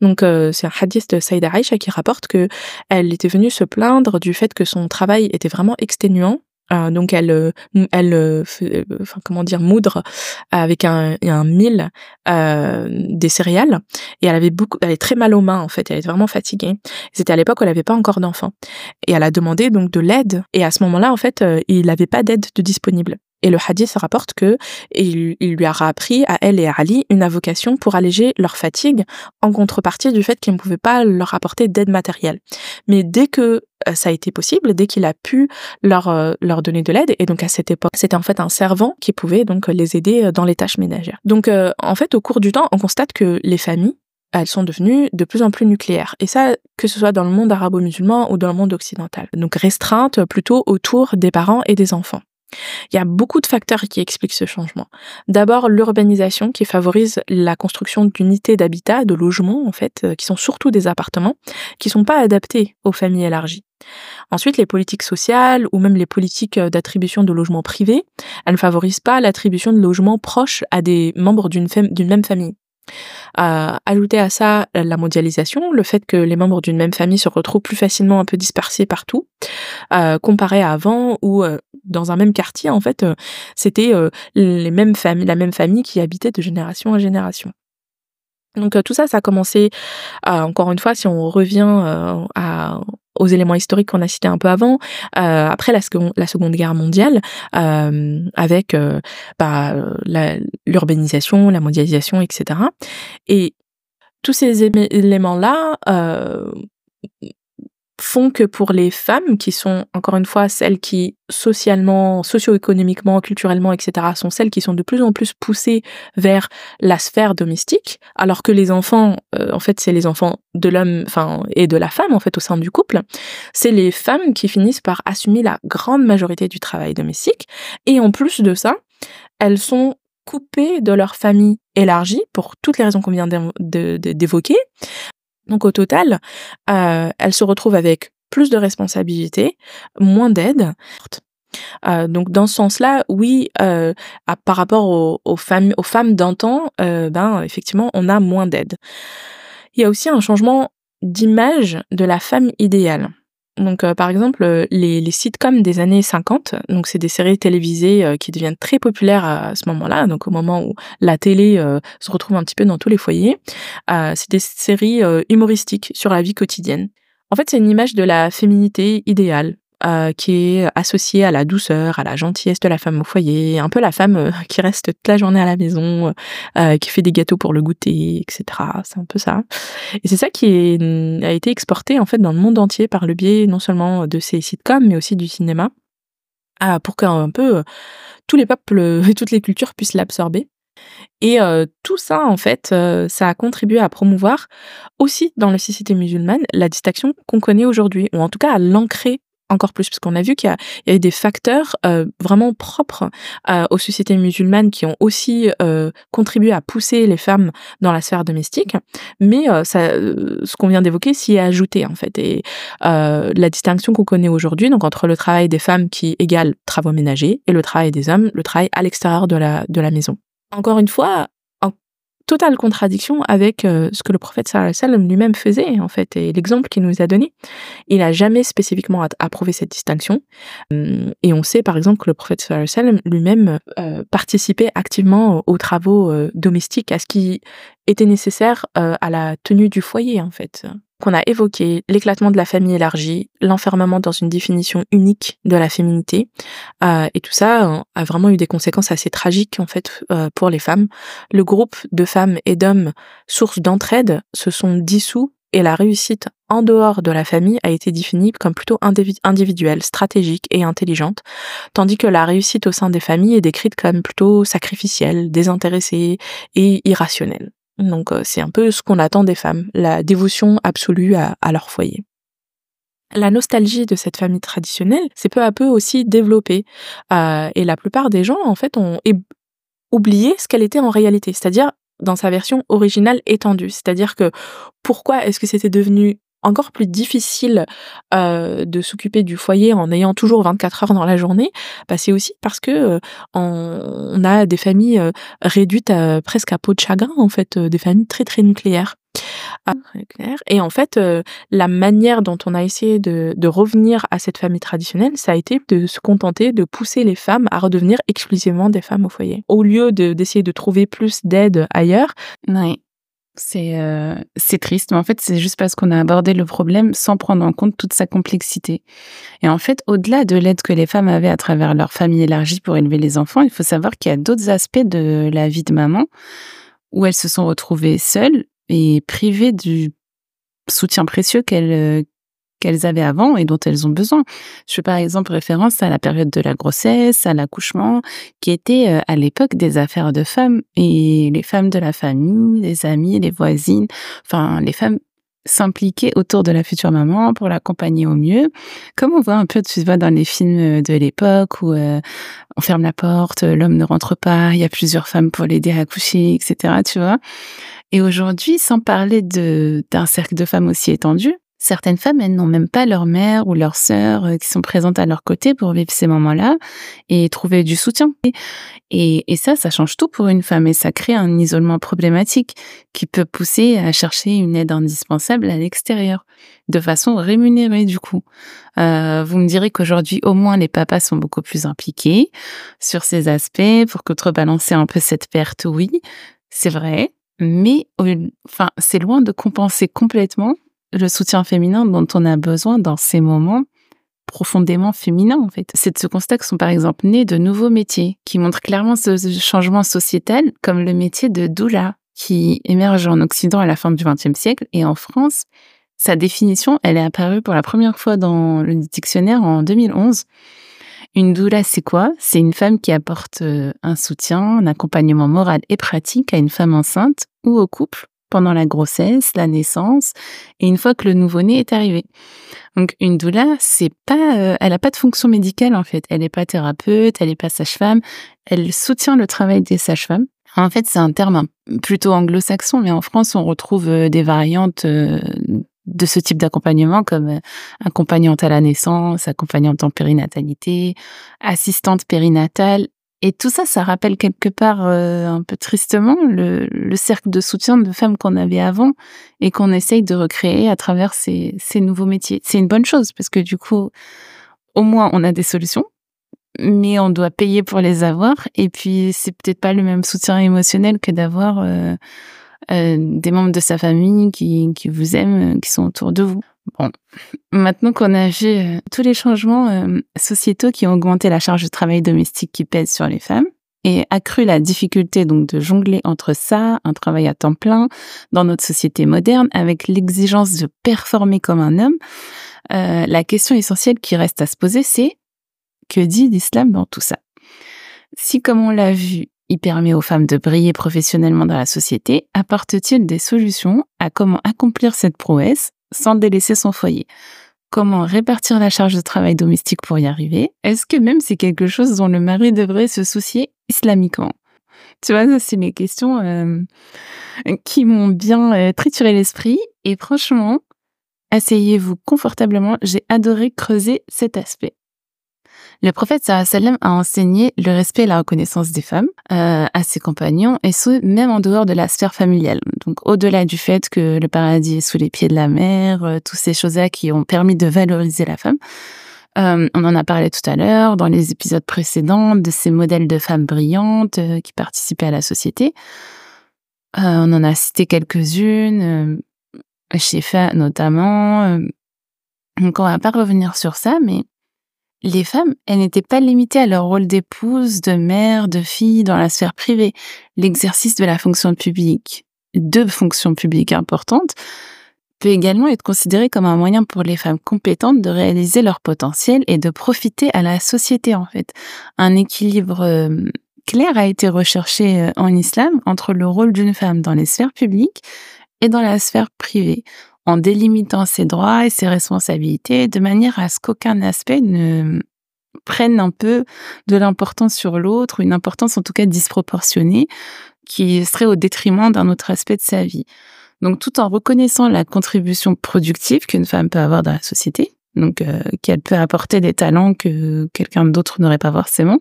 Donc euh, c'est un hadith de Saïda Aïcha qui rapporte que elle était venue se plaindre du fait que son travail était vraiment exténuant. Euh, donc elle, euh, elle, euh, euh, comment dire, moudre avec un, un mille des céréales et elle avait beaucoup, elle avait très mal aux mains en fait, elle était vraiment fatiguée. C'était à l'époque où elle n'avait pas encore d'enfant et elle a demandé donc de l'aide et à ce moment-là en fait il n'avait pas d'aide de disponible. Et le hadith rapporte que il, lui a appris à elle et à Ali une avocation pour alléger leur fatigue en contrepartie du fait qu'il ne pouvait pas leur apporter d'aide matérielle. Mais dès que euh, ça a été possible, dès qu'il a pu leur euh, leur donner de l'aide, et donc à cette époque, c'était en fait un servant qui pouvait donc les aider euh, dans les tâches ménagères. Donc en fait, au cours du temps, on constate que les familles elles sont devenues de plus en plus nucléaires. Et ça, que ce soit dans le monde arabo-musulman ou dans le monde occidental. Donc restreintes plutôt autour des parents et des enfants. Il y a beaucoup de facteurs qui expliquent ce changement. D'abord, l'urbanisation qui favorise la construction d'unités d'habitat, de logements en fait, euh, qui sont surtout des appartements, qui sont pas adaptés aux familles élargies. Ensuite, les politiques sociales ou même les politiques euh, d'attribution de logements privés, elles ne favorisent pas l'attribution de logements proches à des membres d'une même famille. Ajouter à ça la mondialisation, le fait que les membres d'une même famille se retrouvent plus facilement un peu dispersés partout, euh, comparé à avant où euh, dans un même quartier en fait euh, c'était les mêmes familles, la même famille qui habitait de génération en génération. Donc euh, tout ça, ça a commencé, euh, encore une fois, si on revient euh, à, aux éléments historiques qu'on a cités un peu avant, euh, après la, seconde, la Seconde Guerre mondiale, euh, avec euh, bah, la- l'urbanisation, la mondialisation, etc. Et tous ces éléments-là font que pour les femmes, qui sont encore une fois celles qui socialement, socio-économiquement, culturellement, etc., sont celles qui sont de plus en plus poussées vers la sphère domestique, alors que les enfants, euh, en fait, c'est les enfants de l'homme, et de la femme, en fait, au sein du couple, c'est les femmes qui finissent par assumer la grande majorité du travail domestique, et en plus de ça, elles sont coupées de leur famille élargie pour toutes les raisons qu'on vient d'évoquer. Donc au total, euh, elles se retrouvent avec plus de responsabilités, moins d'aide. Euh, donc dans ce sens-là, oui, euh, par rapport aux, femmes, aux femmes d'antan, ben effectivement, on a moins d'aide. Il y a aussi un changement d'image de la femme idéale. Donc, par exemple, les, les sitcoms des années 50, donc c'est des séries télévisées qui deviennent très populaires à, ce moment-là, donc au moment où la télé se retrouve un petit peu dans tous les foyers. c'est des séries humoristiques sur la vie quotidienne. En fait, c'est une image de la féminité idéale, euh, qui est associée à la douceur, à la gentillesse de la femme au foyer, un peu la femme euh, (laughs) qui reste toute la journée à la maison, euh, qui fait des gâteaux pour le goûter, etc. C'est un peu ça. Et c'est ça qui a été exporté en fait dans le monde entier par le biais non seulement de ces sitcoms, mais aussi du cinéma, pour qu'un peu tous les peuples (laughs) et toutes les cultures puissent l'absorber. Et tout ça, en fait, ça a contribué à promouvoir aussi dans la société musulmane la distinction qu'on connaît aujourd'hui, ou en tout cas à l'ancrer encore plus, parce qu'on a vu qu'il y, a des facteurs euh, vraiment propres euh, aux sociétés musulmanes qui ont aussi euh, contribué à pousser les femmes dans la sphère domestique, mais ça, ce qu'on vient d'évoquer s'y est ajouté en fait. Et la distinction qu'on connaît aujourd'hui, donc entre le travail des femmes qui égale travaux ménagers et le travail des hommes, le travail à l'extérieur de la maison. Encore une fois, totale contradiction avec euh, ce que le prophète sallam lui-même faisait en fait et l'exemple qu'il nous a donné. Il n'a jamais spécifiquement approuvé cette distinction hum, et on sait par exemple que le prophète sallam lui-même euh, participait activement aux travaux euh, domestiques, à ce qui était nécessaire à la tenue du foyer en fait qu'on a évoqué l'éclatement de la famille élargie, l'enfermement dans une définition unique de la féminité, euh, et tout ça euh, a vraiment eu des conséquences assez tragiques en fait euh, pour les femmes. Le groupe de femmes et d'hommes source d'entraide se sont dissous et la réussite en dehors de la famille a été définie comme plutôt individuelle, stratégique et intelligente, tandis que la réussite au sein des familles est décrite comme plutôt sacrificielle, désintéressée et irrationnelle. Donc euh, c'est un peu ce qu'on attend des femmes, la dévotion absolue à, leur foyer. La nostalgie de cette famille traditionnelle s'est peu à peu aussi développée euh, et la plupart des gens en fait ont oublié ce qu'elle était en réalité, c'est-à-dire dans sa version originale étendue. C'est-à-dire que pourquoi est-ce que c'était devenu encore plus difficile euh, de s'occuper du foyer en ayant toujours 24 heures dans la journée, bah c'est aussi parce que euh, on, a des familles euh, réduites à, presque à peau de chagrin en fait, des familles très très nucléaires. Ah, et en fait, la manière dont on a essayé de, de, revenir à cette famille traditionnelle, ça a été de se contenter de pousser les femmes à redevenir exclusivement des femmes au foyer, au lieu d'essayer de, trouver plus d'aide ailleurs. Ouais. C'est euh, triste, mais en fait, c'est juste parce qu'on a abordé le problème sans prendre en compte toute sa complexité. Et en fait, au-delà de l'aide que les femmes avaient à travers leur famille élargie pour élever les enfants, il faut savoir qu'il y a d'autres aspects de la vie de maman où elles se sont retrouvées seules et privées du soutien précieux qu'elles qu'elles avaient avant et dont elles ont besoin. Je fais par exemple référence à la période de la grossesse, à l'accouchement, qui était euh, à l'époque des affaires de femmes et les femmes de la famille, les amis, les voisines, enfin les femmes s'impliquaient autour de la future maman pour l'accompagner au mieux, comme on voit un peu, tu vois, dans les films de l'époque où euh, on ferme la porte, l'homme ne rentre pas, il y a plusieurs femmes pour l'aider à accoucher, etc., tu vois. Et aujourd'hui, sans parler d'un cercle de femmes aussi étendu, Certaines femmes, elles n'ont même pas leur mère ou leur sœur euh, qui sont présentes à leur côté pour vivre ces moments-là et trouver du soutien. Et, ça, ça change tout pour une femme et ça crée un isolement problématique qui peut pousser à chercher une aide indispensable à l'extérieur, de façon rémunérée du coup. Euh, vous me direz qu'aujourd'hui, au moins, les papas sont beaucoup plus impliqués sur ces aspects pour contrebalancer un peu cette perte. Oui, c'est vrai, mais enfin, c'est loin de compenser complètement le soutien féminin dont on a besoin dans ces moments profondément féminins en fait. C'est de ce constat que sont par exemple nés de nouveaux métiers qui montrent clairement ce changement sociétal comme le métier de doula qui émerge en Occident à la fin du XXe siècle et en France. Sa définition, elle est apparue pour la première fois dans le dictionnaire en 2011. Une doula, c'est quoi? C'est une femme qui apporte euh, un soutien, un accompagnement moral et pratique à une femme enceinte ou au couple pendant la grossesse, la naissance et une fois que le nouveau-né est arrivé. Donc une doula, c'est pas, euh, elle a pas de fonction médicale en fait. Elle n'est pas thérapeute, elle n'est pas sage-femme. Elle soutient le travail des sages-femmes. En fait, c'est un terme plutôt anglo-saxon, mais en France, on retrouve euh, des variantes euh, de ce type d'accompagnement comme accompagnante à la naissance, accompagnante en périnatalité, assistante périnatale Et tout ça, ça rappelle quelque part euh, un peu tristement le, le, cercle de soutien de femmes qu'on avait avant et qu'on essaye de recréer à travers ces, ces nouveaux métiers. C'est une bonne chose parce que du coup, au moins, on a des solutions, mais on doit payer pour les avoir. Et puis, c'est peut-être pas le même soutien émotionnel que d'avoir euh, euh, des membres de sa famille qui, qui vous aiment, qui sont autour de vous. Bon, maintenant qu'on a vu euh, tous les changements euh, sociétaux qui ont augmenté la charge de travail domestique qui pèse sur les femmes et accru la difficulté donc de jongler entre ça, un travail à temps plein dans notre société moderne, avec l'exigence de performer comme un homme, euh, la question essentielle qui reste à se poser, c'est que dit l'islam dans tout ça? Si, comme on l'a vu, il permet aux femmes de briller professionnellement dans la société, apporte-t-il des solutions à comment accomplir cette prouesse? Sans délaisser son foyer Comment répartir la charge de travail domestique pour y arriver? Est-ce que même c'est quelque chose dont le mari devrait se soucier islamiquement? Tu vois, ça c'est les questions euh, qui m'ont bien euh, trituré l'esprit. Et franchement, asseyez-vous confortablement. J'ai adoré creuser cet aspect. Le prophète sallam a enseigné le respect et la reconnaissance des femmes euh, à ses compagnons, et ce, même en dehors de la sphère familiale. Donc, au-delà du fait que le paradis est sous les pieds de la mer, euh, toutes ces choses-là qui ont permis de valoriser la femme. Euh, on en a parlé tout à l'heure dans les épisodes précédents de ces modèles de femmes brillantes euh, qui participaient à la société. on en a cité quelques-unes, chez Fa notamment. donc, on va pas revenir sur ça, mais les femmes, elles n'étaient pas limitées à leur rôle d'épouse, de mère, de fille dans la sphère privée. L'exercice de la fonction publique, de fonctions publiques importantes, peut également être considéré comme un moyen pour les femmes compétentes de réaliser leur potentiel et de profiter à la société en fait. Un équilibre euh, clair a été recherché euh, en islam entre le rôle d'une femme dans les sphères publiques et dans la sphère privée en délimitant ses droits et ses responsabilités de manière à ce qu'aucun aspect ne prenne un peu de l'importance sur l'autre, une importance en tout cas disproportionnée, qui serait au détriment d'un autre aspect de sa vie. Donc tout en reconnaissant la contribution productive qu'une femme peut avoir dans la société, donc euh, qu'elle peut apporter des talents que quelqu'un d'autre n'aurait pas forcément,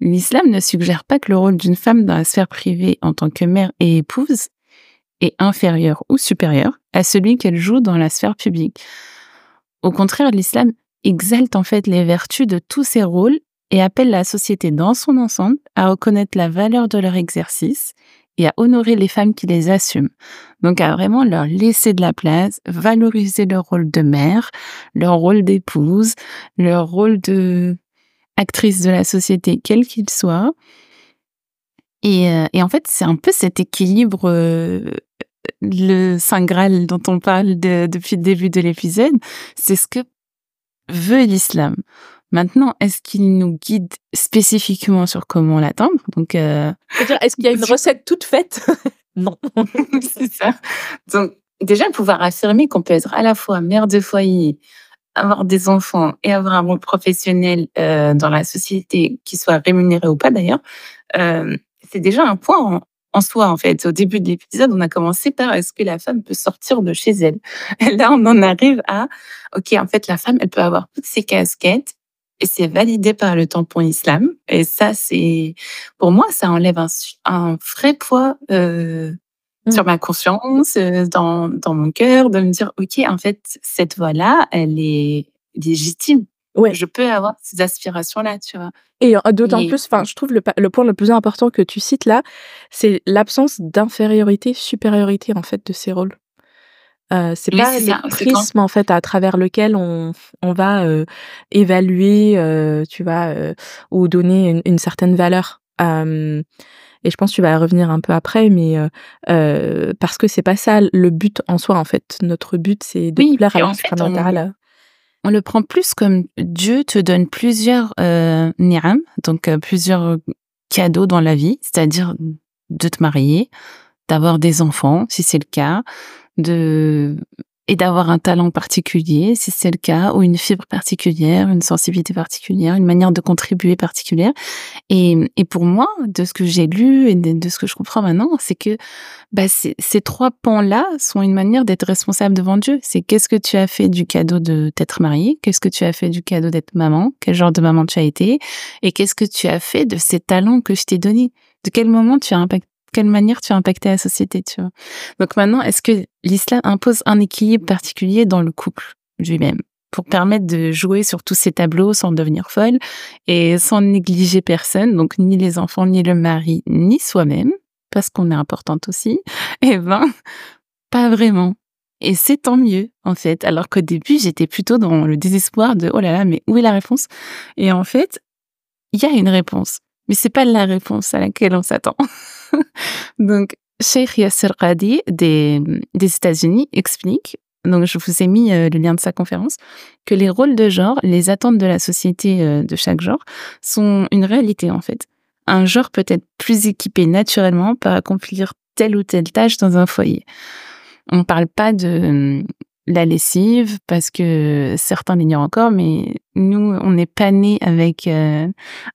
l'islam ne suggère pas que le rôle d'une femme dans la sphère privée en tant que mère et épouse est inférieur ou supérieur à celui qu'elle joue dans la sphère publique. Au contraire, l'islam exalte en fait les vertus de tous ces rôles et appelle la société dans son ensemble à reconnaître la valeur de leur exercice et à honorer les femmes qui les assument. Donc à vraiment leur laisser de la place, valoriser leur rôle de mère, leur rôle d'épouse, leur rôle de actrice de la société, quel qu'il soit. Et, euh, et, en fait, c'est un peu cet équilibre euh, le Saint Graal dont on parle depuis le début de l'épisode, c'est ce que veut l'islam. Maintenant, est-ce qu'il nous guide spécifiquement sur comment l'atteindre? Donc, euh... est-ce qu'il y a une (laughs) recette toute faite? (laughs) Non. (laughs) c'est ça. Donc, déjà, pouvoir affirmer qu'on peut être à la fois mère de foyer, avoir des enfants et avoir un rôle professionnel euh, dans la société qui soit rémunéré ou pas d'ailleurs, euh, c'est déjà un point en soi, en fait. Au début de l'épisode, on a commencé par est-ce que la femme peut sortir de chez elle? Et (laughs) Là, on en arrive à, OK, en fait, la femme, elle peut avoir toutes ses casquettes et c'est validé par le tampon islam. Et ça, c'est, pour moi, ça enlève un, un vrai poids euh, mmh. sur ma conscience, euh, dans, dans mon cœur, de me dire, OK, en fait, cette voie-là, elle est légitime. Ouais. Je peux avoir ces aspirations-là, tu vois. Et d'autant plus, enfin, je trouve le, le, point le plus important que tu cites là, c'est l'absence d'infériorité, supériorité en fait de ces rôles. Euh, c'est pas le prisme en fait à travers lequel on, on va euh, évaluer, euh, tu vois, euh, ou donner une, une certaine valeur. et je pense que tu vas revenir un peu après, mais parce que c'est pas ça le but en soi en fait. Notre but c'est de plaire à la on le prend plus comme Dieu te donne plusieurs euh, ni'am, donc euh, plusieurs cadeaux dans la vie, c'est-à-dire de te marier, d'avoir des enfants, si c'est le cas, de et d'avoir un talent particulier, si c'est le cas, ou une fibre particulière, une sensibilité particulière, une manière de contribuer particulière. Et, pour moi, de ce que j'ai lu et de, ce que je comprends maintenant, c'est que bah, ces trois pans-là sont une manière d'être responsable devant Dieu. C'est qu'est-ce que tu as fait du cadeau de t'être marié, qu'est-ce que tu as fait du cadeau d'être maman, quel genre de maman tu as été, et qu'est-ce que tu as fait de ces talents que je t'ai donnés? De quel moment tu as impacté quelle manière tu as impacté la société, tu vois. Donc maintenant, est-ce que l'islam impose un équilibre particulier dans le couple lui-même pour permettre de jouer sur tous ces tableaux sans devenir folle et sans négliger personne, donc ni les enfants, ni le mari, ni soi-même, parce qu'on est importante aussi, (laughs) eh ben, pas vraiment. Et c'est tant mieux, en fait. Alors qu'au début, j'étais plutôt dans le désespoir de, oh là là, mais où est la réponse? Et en fait, il y a une réponse. Mais c'est pas la réponse à laquelle on s'attend. (laughs) (laughs) Donc, Sheikh Yasser Qadi des, des États-Unis explique, donc je vous ai mis euh, le lien de sa conférence, que les rôles de genre, les attentes de la société euh, de chaque genre sont une réalité en fait. Un genre peut être plus équipé naturellement pour accomplir telle ou telle tâche dans un foyer. On ne parle pas de la lessive parce que certains l'ignorent encore, mais nous, on n'est pas nés avec euh,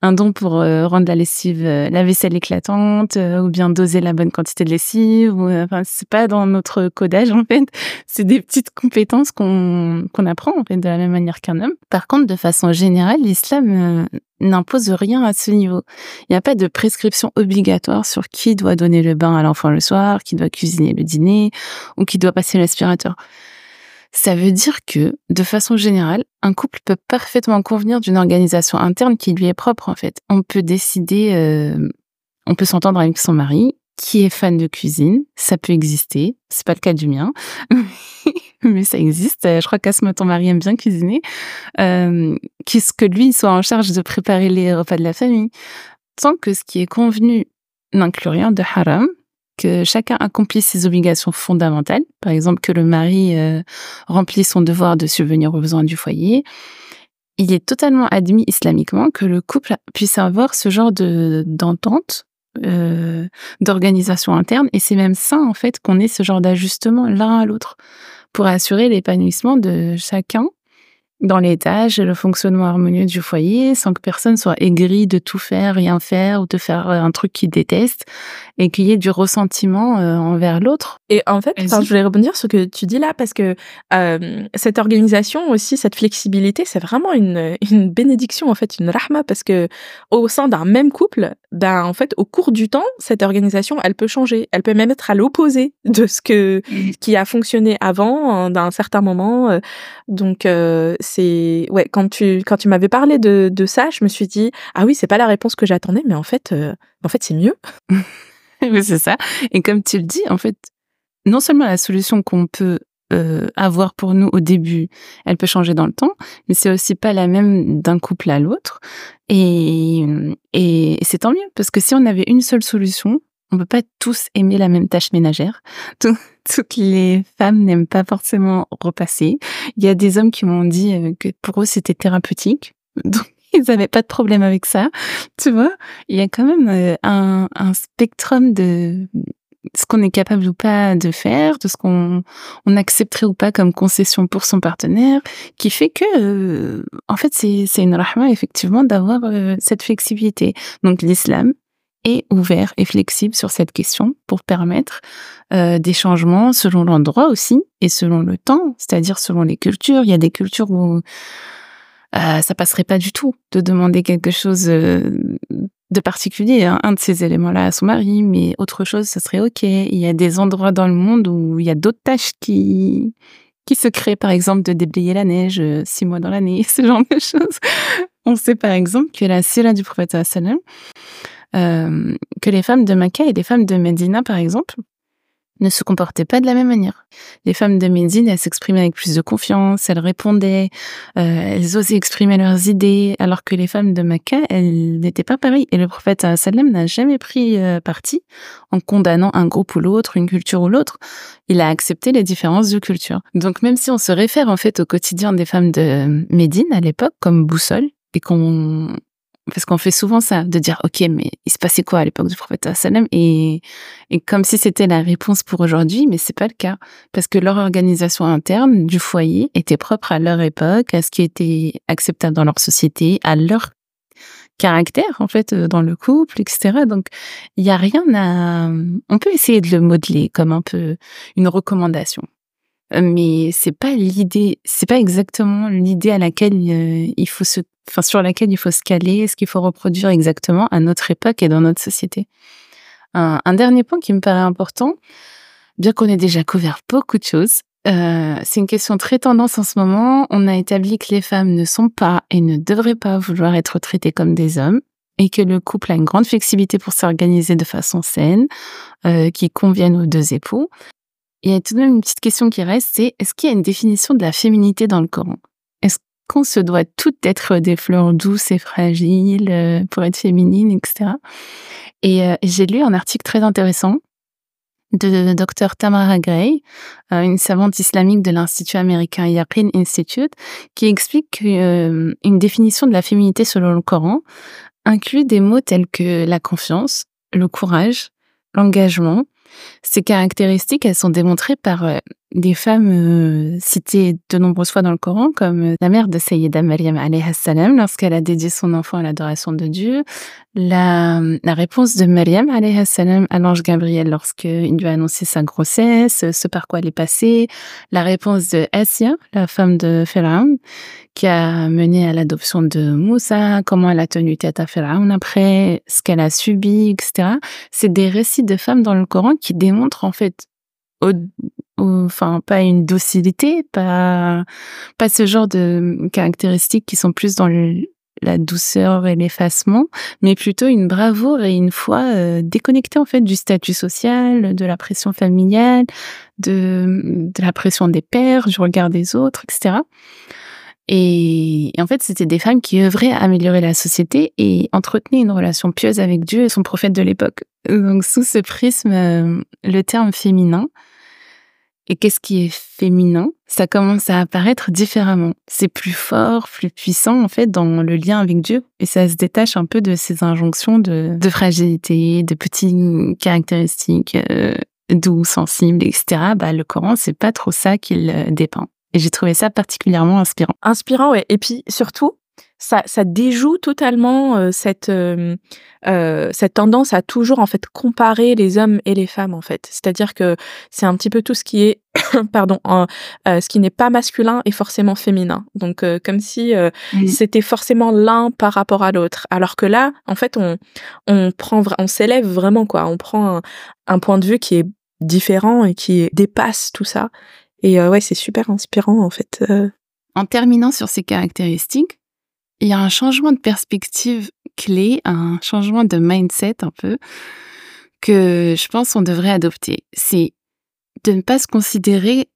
un don pour euh, rendre la lessive, euh, la vaisselle éclatante, ou bien doser la bonne quantité de lessive. Ou, enfin, c'est pas dans notre codage en fait. (laughs) C'est des petites compétences qu'on qu'on apprend en fait de la même manière qu'un homme. Par contre, de façon générale, l'islam n'impose rien à ce niveau. Il n'y a pas de prescription obligatoire sur qui doit donner le bain à l'enfant le soir, qui doit cuisiner le dîner, ou qui doit passer l'aspirateur. Ça veut dire que, de façon générale, un couple peut parfaitement convenir d'une organisation interne qui lui est propre, en fait. On peut décider, euh, on peut s'entendre avec son mari, qui est fan de cuisine, ça peut exister. C'est pas le cas du mien, (laughs) mais ça existe. Je crois qu'Asma, ton mari aime bien cuisiner. Euh, Qu'est-ce que lui soit en charge de préparer les repas de la famille? Tant que ce qui est convenu n'inclut rien de haram, que chacun accomplisse ses obligations fondamentales, par exemple que le mari euh, remplisse son devoir de subvenir aux besoins du foyer, il est totalement admis islamiquement que le couple puisse avoir ce genre de d'entente, euh, d'organisation interne, et c'est même sain en fait qu'on ait ce genre d'ajustement l'un à l'autre pour assurer l'épanouissement de chacun dans les tâches et le fonctionnement harmonieux du foyer sans que personne soit aigri de tout faire, rien faire ou de faire euh, un truc qu'il déteste et qu'il y ait du ressentiment euh, envers l'autre. Et en fait, je voulais rebondir sur ce que tu dis là parce que euh, cette organisation aussi, cette flexibilité, c'est vraiment une, une bénédiction en fait, une rahma parce que au sein d'un même couple, ben en fait, au cours du temps, cette organisation, elle peut changer, elle peut même être à l'opposé de ce que mmh. qui a fonctionné avant d'un certain moment. Donc ouais quand tu quand tu m'avais parlé de, de ça, je me suis dit ah oui c'est pas la réponse que j'attendais, mais en fait euh, en fait c'est mieux. (laughs) c'est ça. Et comme tu le dis, en fait, non seulement la solution qu'on peut euh, avoir pour nous au début, elle peut changer dans le temps, mais c'est aussi pas la même d'un couple à l'autre. Et, et c'est tant mieux, parce que si on avait une seule solution, on peut pas tous aimer la même tâche ménagère. (laughs) toutes les femmes n'aiment pas forcément repasser. Il y a des hommes qui m'ont dit euh, que pour eux c'était thérapeutique. (laughs) Donc ils n'avaient pas de problème avec ça. Tu vois, il y a quand même euh, un, un spectrum de ce qu'on est capable ou pas de faire, de ce qu'on on accepterait ou pas comme concession pour son partenaire, qui fait que, euh, en fait, c'est une rahma effectivement d'avoir cette flexibilité. Donc l'islam est ouvert et flexible sur cette question pour permettre euh, des changements selon l'endroit aussi et selon le temps, c'est-à-dire selon les cultures. Il y a des cultures où euh, ça passerait pas du tout de demander quelque chose euh, de particulier, hein, un de ces éléments-là à son mari, mais autre chose, ça serait ok. Il y a des endroits dans le monde où il y a d'autres tâches qui qui se créent, par exemple de déblayer la neige euh, six mois dans l'année, (laughs) ce genre de choses. On sait par exemple que la sira du prophète sallam euh, que les femmes de Makkah et les femmes de Médina, par exemple, ne se comportaient pas de la même manière. Les femmes de Médine, elles s'exprimaient avec plus de confiance, elles répondaient, euh, elles osaient exprimer leurs idées, alors que les femmes de Makkah, elles n'étaient pas pareilles. Et le prophète sallam n'a jamais pris euh, parti en condamnant un groupe ou l'autre, une culture ou l'autre. Il a accepté les différences de culture. Donc même si on se réfère en fait au quotidien des femmes de Médine à l'époque comme boussole, et qu'on parce qu'on fait souvent ça, de dire ok, mais il se passait quoi à l'époque du prophète sallam? Et et comme si c'était la réponse pour aujourd'hui, mais c'est pas le cas. Parce que leur organisation interne du foyer était propre à leur époque, à ce qui était acceptable dans leur société, à leur caractère en fait dans le couple, etc. Donc il y a rien à, on peut essayer de le modeler comme un peu une recommandation, mais c'est pas l'idée, c'est pas exactement l'idée à laquelle euh, il faut se, enfin sur laquelle il faut se caler, ce qu'il faut reproduire exactement à notre époque et dans notre société. Un, dernier point qui me paraît important, bien qu'on ait déjà couvert beaucoup de choses, euh, c'est une question très tendance en ce moment. On a établi que les femmes ne sont pas et ne devraient pas vouloir être traitées comme des hommes et que le couple a une grande flexibilité pour s'organiser de façon saine, euh, qui convienne aux deux époux. Il y a tout de même une petite question qui reste, c'est est-ce qu'il y a une définition de la féminité dans le Coran? Est-ce qu'on se doit toutes être des fleurs douces et fragiles euh, pour être féminine, etc. Et euh, j'ai lu un article très intéressant de Dr Tamara Gray, euh, une savante islamique de l'Institut américain Yaqin Institute, qui explique qu'une définition de la féminité selon le Coran inclut des mots tels que la confiance, le courage, l'engagement. Ces caractéristiques, elles sont démontrées par euh, des femmes euh, citées de nombreuses fois dans le Coran, comme euh, la mère de Sayyida Maryam salam lorsqu'elle a dédié son enfant à l'adoration de Dieu, la, la réponse de Maryam salam à l'ange Gabriel lorsqu'il lui a annoncé sa grossesse, ce par quoi elle est passée, la réponse de Assia, la femme de Pharaon, qui a mené à l'adoption de Moussa, comment elle a tenu tête à Pharaon après, ce qu'elle a subi, etc. C'est des récits de femmes dans le Coran qui démontrent en fait enfin pas une docilité, pas pas ce genre de caractéristiques qui sont plus dans la douceur et l'effacement, mais plutôt une bravoure et une foi euh, déconnectée en fait du statut social, de la pression familiale, de, la pression des pères, du regard des autres, etc. Et, en fait, c'était des femmes qui œuvraient à améliorer la société et entretenaient une relation pieuse avec Dieu et son prophète de l'époque. Donc, sous ce prisme, euh, le terme féminin et qu'est-ce qui est féminin, ça commence à apparaître différemment. C'est plus fort, plus puissant en fait dans le lien avec Dieu et ça se détache un peu de ces injonctions de, fragilité, de petites caractéristiques euh, doux, sensibles, etc. Bah, le Coran, c'est pas trop ça qu'il euh, dépeint. Et j'ai trouvé ça particulièrement inspirant. Inspirant, ouais. Et puis surtout, ça, ça déjoue totalement euh, cette euh, euh, cette tendance à toujours en fait comparer les hommes et les femmes en fait. C'est-à-dire que c'est un petit peu tout ce qui est (coughs) pardon ce qui n'est pas masculin est forcément féminin. Donc comme si c'était forcément l'un par rapport à l'autre. Alors que là, en fait, on on prend on s'élève vraiment quoi. On prend un, un point de vue qui est différent et qui dépasse tout ça. Et ouais, c'est super inspirant en fait. En terminant sur ces caractéristiques, il y a un changement de perspective clé, un changement de mindset un peu que je pense on devrait adopter. C'est de ne pas se considérer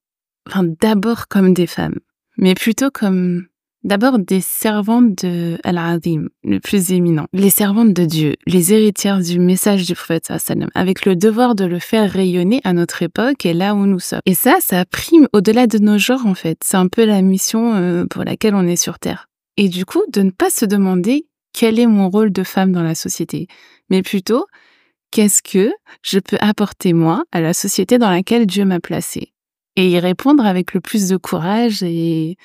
d'abord comme des femmes, mais plutôt comme d'abord des servantes de Al-Azim, le plus éminent, les servantes de Dieu, les héritières du message du prophète sallam, avec le devoir de le faire rayonner à notre époque et là où nous sommes. Et ça, ça prime au-delà de nos genres en fait. C'est un peu la mission euh, pour laquelle on est sur Terre. Et du coup, de ne pas se demander quel est mon rôle de femme dans la société, mais plutôt qu'est-ce que je peux apporter moi à la société dans laquelle Dieu m'a placée? Et y répondre avec le plus de courage et,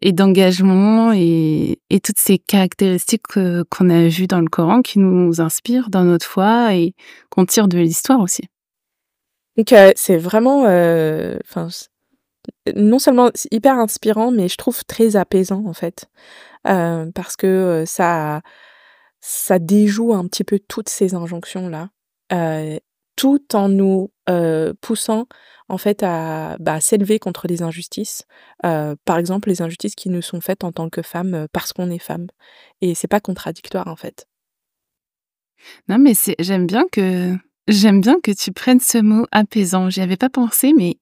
d'engagement et, toutes ces caractéristiques qu'on a vues dans le Coran qui nous inspirent dans notre foi et qu'on tire de l'histoire aussi. Donc euh, c'est vraiment, euh, non seulement hyper inspirant, mais je trouve très apaisant en fait, euh, parce que euh, ça ça déjoue un petit peu toutes ces injonctions là, euh, tout en nous poussant en fait à bah, s'élever contre les injustices, par exemple les injustices qui nous sont faites en tant que femmes parce qu'on est femme, et c'est pas contradictoire en fait. Non mais j'aime bien que j'aime bien que tu prennes ce mot apaisant. J'y avais pas pensé, mais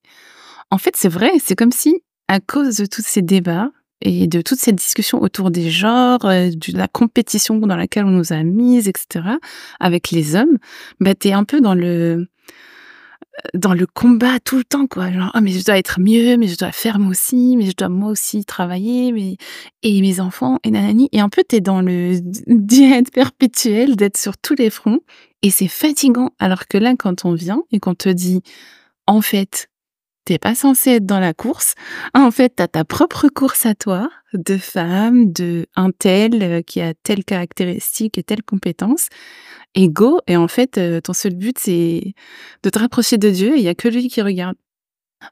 en fait, c'est vrai, c'est comme si, à cause de tous ces débats et de toute cette discussion autour des genres, euh, de la compétition dans laquelle on nous a mises, etc., avec les hommes, bah, t'es un peu dans le, dans le combat tout le temps, quoi. Genre, oh, mais je dois être mieux, mais je dois faire moi aussi, mais je dois moi aussi travailler, mais, et mes enfants, et nanani. Et en fait, t'es dans le (laughs) diète perpétuel d'être sur tous les fronts, et c'est fatigant. Alors que là, quand on vient et qu'on te dit, en fait, t'es pas censé être dans la course. En fait, t'as ta propre course à toi, de femme, de un tel euh, qui a telle caractéristique et telle compétence. Et go. Et en fait, euh, ton seul but, c'est de te rapprocher de Dieu il y a que lui qui regarde.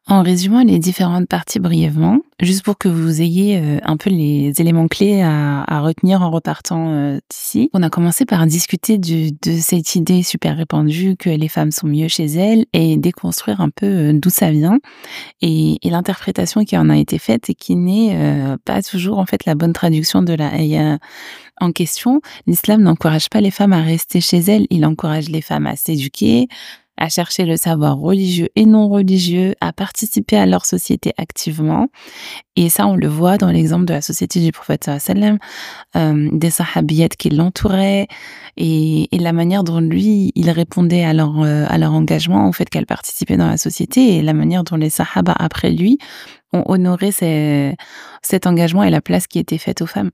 En résumant les différentes parties brièvement, juste pour que vous ayez euh, un peu les éléments clés à, retenir en repartant euh, d'ici, on a commencé par discuter de cette idée super répandue que les femmes sont mieux chez elles et déconstruire un peu euh, d'où ça vient et, l'interprétation qui en a été faite et qui n'est pas toujours en fait la bonne traduction de la ayah en question. L'islam n'encourage pas les femmes à rester chez elles, il encourage les femmes à s'éduquer, à chercher le savoir religieux et non religieux, à participer à leur société activement. Et ça, on le voit dans l'exemple de la société du prophète sallam, euh, des sahabiyettes qui l'entouraient et, la manière dont lui, il répondait à leur, euh, à leur engagement, au fait qu'elle participait dans la société et la manière dont les sahaba après lui ont honoré cet engagement et la place qui était faite aux femmes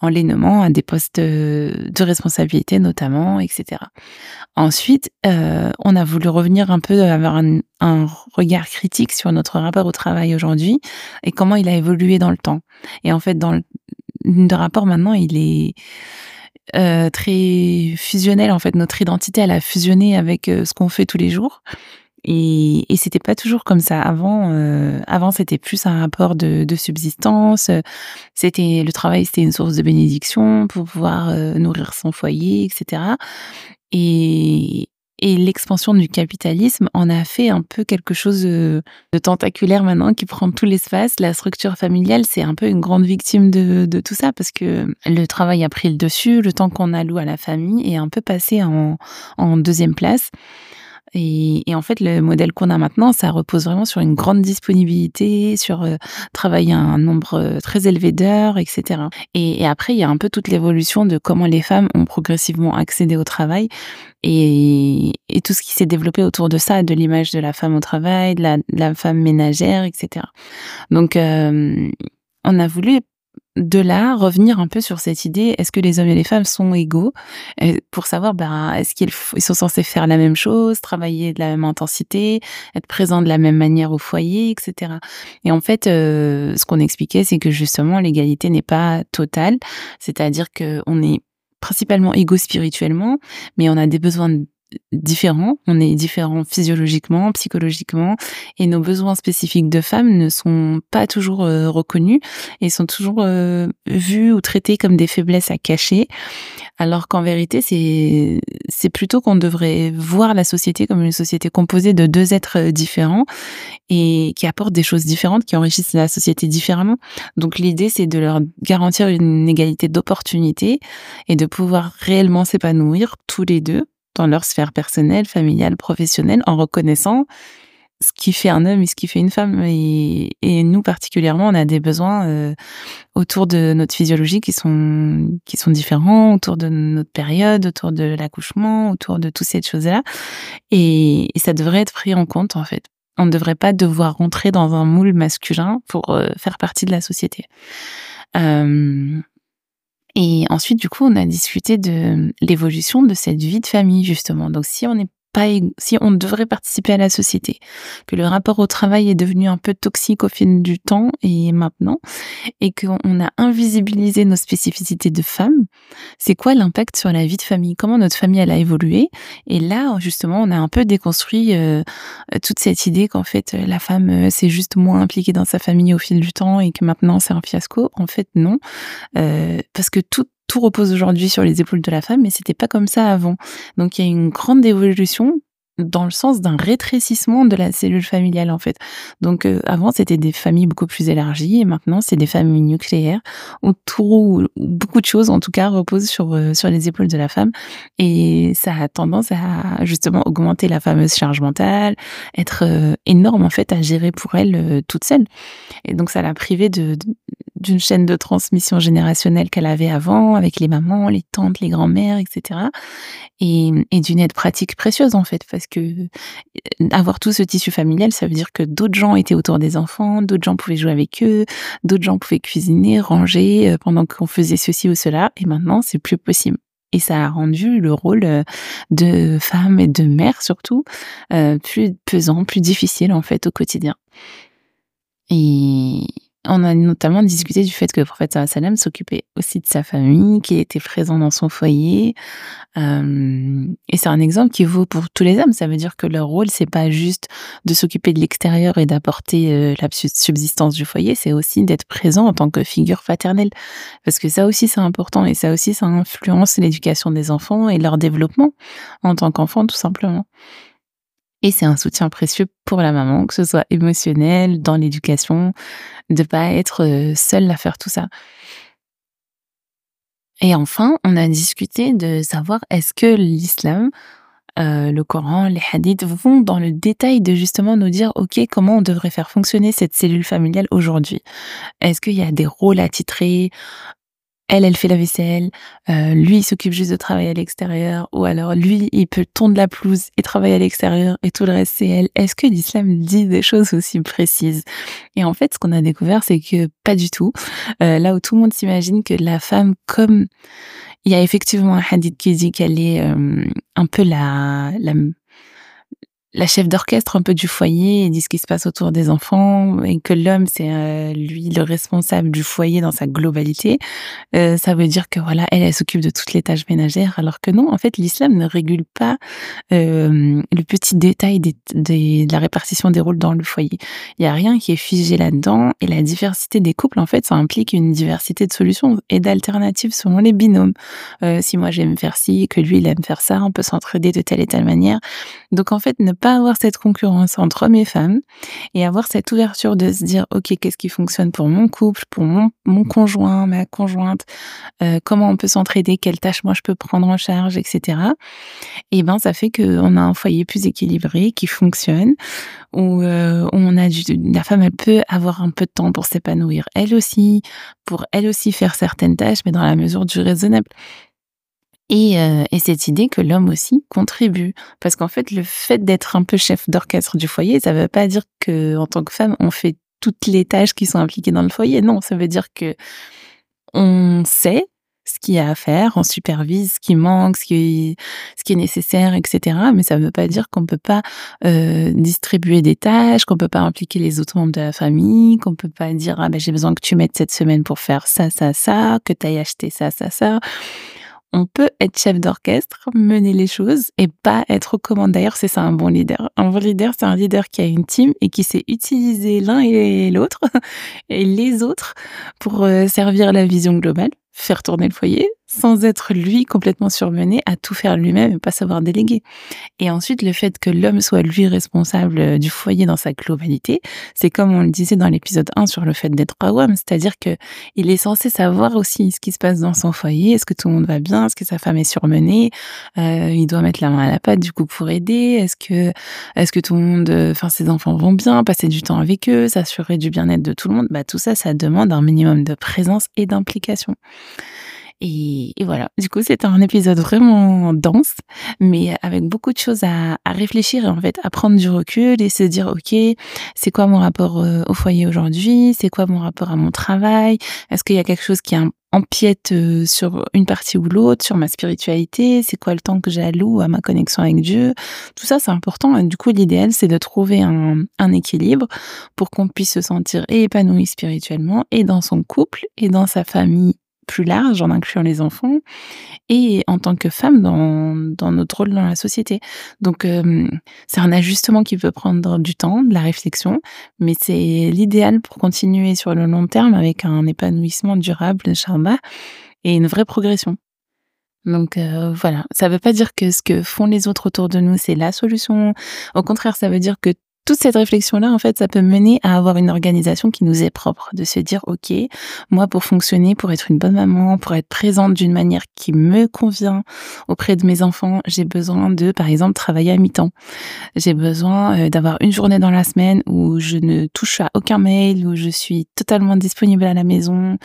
en les nommant à des postes de responsabilité notamment, etc. Ensuite, euh, on a voulu revenir un peu, avoir un, regard critique sur notre rapport au travail aujourd'hui et comment il a évolué dans le temps. Et en fait, dans le rapport maintenant, il est euh, très fusionnel. En fait, notre identité, elle a fusionné avec euh, ce qu'on fait tous les jours. Et, et c'était pas toujours comme ça. Avant, euh, avant c'était plus un rapport de, de subsistance. C'était le travail, c'était une source de bénédiction pour pouvoir nourrir son foyer, etc. Et, et l'expansion du capitalisme en a fait un peu quelque chose de, tentaculaire maintenant qui prend tout l'espace. La structure familiale, c'est un peu une grande victime de, tout ça parce que le travail a pris le dessus, le temps qu'on alloue à la famille est un peu passé en deuxième place. Et, et, en fait, le modèle qu'on a maintenant, ça repose vraiment sur une grande disponibilité, sur euh, travailler un nombre euh, très élevé d'heures, etc. Et, et, après, il y a un peu toute l'évolution de comment les femmes ont progressivement accédé au travail et, et tout ce qui s'est développé autour de ça, de l'image de la femme au travail, de la, de la femme ménagère, etc. Donc, euh, on a voulu de là, revenir un peu sur cette idée, est-ce que les hommes et les femmes sont égaux? Pour savoir, ben, est-ce qu'ils sont censés faire la même chose, travailler de la même intensité, être présents de la même manière au foyer, etc. Et en fait, euh, ce qu'on expliquait, c'est que justement, l'égalité n'est pas totale, c'est-à-dire qu'on est principalement égaux spirituellement, mais on a des besoins différents, on est différents physiologiquement, psychologiquement, et nos besoins spécifiques de femmes ne sont pas toujours euh, reconnus et sont toujours euh, vus ou traités comme des faiblesses à cacher, alors qu'en vérité, c'est c'est plutôt qu'on devrait voir la société comme une société composée de deux êtres euh, différents et qui apportent des choses différentes, qui enrichissent la société différemment. Donc l'idée, c'est de leur garantir une égalité d'opportunités et de pouvoir réellement s'épanouir tous les deux dans leur sphère personnelle, familiale, professionnelle, en reconnaissant ce qui fait un homme et ce qui fait une femme. Et, nous particulièrement, on a des besoins euh, autour de notre physiologie qui sont qui sont différents, autour de notre période, autour de l'accouchement, autour de toutes ces choses-là. Et, et, ça devrait être pris en compte en fait. On ne devrait pas devoir rentrer dans un moule masculin pour euh, faire partie de la société. Euh, et ensuite, du coup, on a discuté de l'évolution de cette vie de famille, justement. Donc, si on est pas, si on devrait participer à la société, que le rapport au travail est devenu un peu toxique au fil du temps et maintenant, et qu'on a invisibilisé nos spécificités de femmes, c'est quoi l'impact sur la vie de famille? Comment notre famille elle a évolué? Et là, justement, on a un peu déconstruit euh, toute cette idée qu'en fait la femme euh, c'est juste moins impliquée dans sa famille au fil du temps et que maintenant c'est un fiasco. En fait, non, euh, parce que tout tout repose aujourd'hui sur les épaules de la femme, mais c'était pas comme ça avant. Donc il y a une grande évolution dans le sens d'un rétrécissement de la cellule familiale en fait. Donc euh, avant c'était des familles beaucoup plus élargies et maintenant c'est des familles nucléaires où tout beaucoup de choses en tout cas reposent sur euh, sur les épaules de la femme et ça a tendance à justement augmenter la fameuse charge mentale, être euh, énorme en fait à gérer pour elle toute seule. Et donc ça l'a privée de d'une chaîne de transmission générationnelle qu'elle avait avant, avec les mamans, les tantes, les grands-mères, etc. Et, d'une aide pratique précieuse, en fait, parce que euh, avoir tout ce tissu familial, ça veut dire que d'autres gens étaient autour des enfants, d'autres gens pouvaient jouer avec eux, d'autres gens pouvaient cuisiner, ranger, euh, pendant qu'on faisait ceci ou cela. Et maintenant, c'est plus possible. Et ça a rendu le rôle euh, de femme et de mère surtout plus pesant, plus difficile en fait au quotidien. Et on a notamment discuté du fait que le prophète Salam s'occupait aussi de sa famille, qu'il était présent dans son foyer. Euh, et c'est un exemple qui vaut pour tous les hommes. Ça veut dire que leur rôle, c'est pas juste de s'occuper de l'extérieur et d'apporter euh, la subsistance du foyer, c'est aussi d'être présent en tant que figure paternelle. Parce que ça aussi, c'est important et ça aussi, ça influence l'éducation des enfants et leur développement en tant qu'enfant, tout simplement. Et c'est un soutien précieux pour la maman, que ce soit émotionnel, dans l'éducation, de pas être euh, seule à faire tout ça. Et enfin, on a discuté de savoir est-ce que l'islam, euh, le Coran, les hadiths vont dans le détail de justement nous dire, OK, comment on devrait faire fonctionner cette cellule familiale aujourd'hui? Est-ce qu'il y a des rôles à titrer elle, elle fait la vaisselle, euh, lui, il s'occupe juste de travailler à l'extérieur, ou alors lui, il peut tondre la pelouse et travailler à l'extérieur, et tout le reste, c'est elle. Est-ce que l'islam dit des choses aussi précises? Et en fait, ce qu'on a découvert, c'est que pas du tout. Euh, là où tout le monde s'imagine que la femme, comme il y a effectivement un hadith qui dit qu'elle est euh, un peu la, la la chef d'orchestre un peu du foyer dit ce qui se passe autour des enfants et que l'homme c'est euh, lui le responsable du foyer dans sa globalité, euh, ça veut dire que voilà elle elle s'occupe de toutes les tâches ménagères alors que non en fait l'islam ne régule pas euh, le petit détail des, des, de la répartition des rôles dans le foyer. Il y a rien qui est figé là-dedans et la diversité des couples en fait ça implique une diversité de solutions et d'alternatives selon les binômes. Euh, si moi j'aime faire ci que lui il aime faire ça, on peut s'entraider de telle et telle manière. Donc en fait ne pas avoir cette concurrence entre hommes et femmes et avoir cette ouverture de se dire ok qu'est-ce qui fonctionne pour mon couple, pour mon, mon conjoint, ma conjointe, euh, comment on peut s'entraider, quelles tâches moi je peux prendre en charge, etc. Et ben ça fait qu'on a un foyer plus équilibré qui fonctionne où, euh, on a du, la femme elle peut avoir un peu de temps pour s'épanouir elle aussi, pour elle aussi faire certaines tâches mais dans la mesure du raisonnable. Et, euh, et, cette idée que l'homme aussi contribue. Parce qu'en fait, le fait d'être un peu chef d'orchestre du foyer, ça ne veut pas dire que en tant que femme, on fait toutes les tâches qui sont impliquées dans le foyer. Non, ça veut dire que on sait ce qu'il y a à faire, on supervise ce qui manque, ce qui, est nécessaire, etc. Mais ça ne veut pas dire qu'on ne peut pas euh, distribuer des tâches, qu'on ne peut pas impliquer les autres membres de la famille, qu'on ne peut pas dire ah ben j'ai besoin que tu mettes cette semaine pour faire ça, ça, ça, que tu ailles acheter ça, ça, ça on peut être chef d'orchestre, mener les choses et pas être aux commandes. D'ailleurs, c'est ça un bon leader. Un bon leader, c'est un leader qui a une team et qui sait utiliser l'un et l'autre (laughs) et les autres pour euh, servir la vision globale, faire tourner le foyer, sans être lui complètement surmené à tout faire lui-même et pas savoir déléguer. Et ensuite, le fait que l'homme soit lui responsable euh, du foyer dans sa globalité, c'est comme on le disait dans l'épisode 1 sur le fait d'être awam, c'est-à-dire que il est censé savoir aussi ce qui se passe dans son foyer, est-ce que tout le monde va bien, est-ce que sa femme est surmenée, euh, il doit mettre la main à la pâte du coup pour aider, est-ce que est-ce que tout le monde, euh, enfin ses enfants vont bien, passer du temps avec eux, s'assurer du bien-être de tout le monde, bah tout ça, ça demande un minimum de présence et d'implication. Et, voilà, du coup, c'était un épisode vraiment dense, mais avec beaucoup de choses à, à, réfléchir et en fait à prendre du recul et se dire, OK, c'est quoi mon rapport euh, au foyer aujourd'hui? C'est quoi mon rapport à mon travail? Est-ce qu'il y a quelque chose qui empiète euh, sur une partie ou l'autre, sur ma spiritualité, c'est quoi le temps que j'alloue à ma connexion avec Dieu? Tout ça, c'est important. Et du coup, l'idéal, c'est de trouver un, un équilibre pour qu'on puisse se sentir épanoui spirituellement et dans son couple et dans sa famille plus large en incluant les enfants et en tant que femme dans, dans notre rôle dans la société. Donc euh, c'est un ajustement qui peut prendre du temps, de la réflexion, mais c'est l'idéal pour continuer sur le long terme avec un épanouissement durable, Sharma, et une vraie progression. Donc euh, voilà, ça ne veut pas dire que ce que font les autres autour de nous, c'est la solution. Au contraire, ça veut dire que toute cette réflexion-là, en fait, ça peut mener à avoir une organisation qui nous est propre, de se dire, OK, moi, pour fonctionner, pour être une bonne maman, pour être présente d'une manière qui me convient auprès de mes enfants, j'ai besoin de, par exemple, travailler à mi-temps. J'ai besoin euh, d'avoir une journée dans la semaine où je ne touche à aucun mail, où je suis totalement disponible à la maison.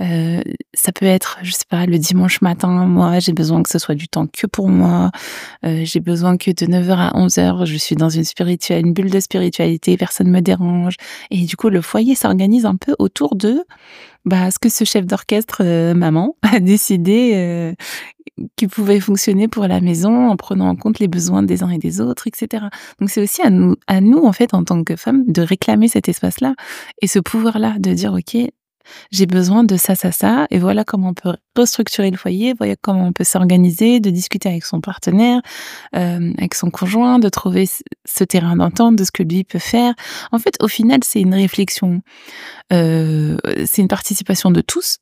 Euh, ça peut être, je sais pas, le dimanche matin, moi, j'ai besoin que ce soit du temps que pour moi. Euh, j'ai besoin que de 9h à 11h, je suis dans une spirituelle, une bulle de spiritualité, personne me dérange. Et du coup, le foyer s'organise un peu autour de bah, ce que ce chef d'orchestre, euh, maman, (laughs) a décidé euh, qui pouvait fonctionner pour la maison en prenant en compte les besoins des uns et des autres, etc. Donc c'est aussi à nous, à nous, en fait, en tant que femmes, de réclamer cet espace-là et ce pouvoir-là, de dire, OK, j'ai besoin de ça, ça, ça, et voilà comment on peut restructurer le foyer, voilà comment on peut s'organiser, de discuter avec son partenaire, euh, avec son conjoint, de trouver ce terrain d'entente, de ce que lui peut faire. En fait, au final, c'est une réflexion, euh, c'est une participation de tous,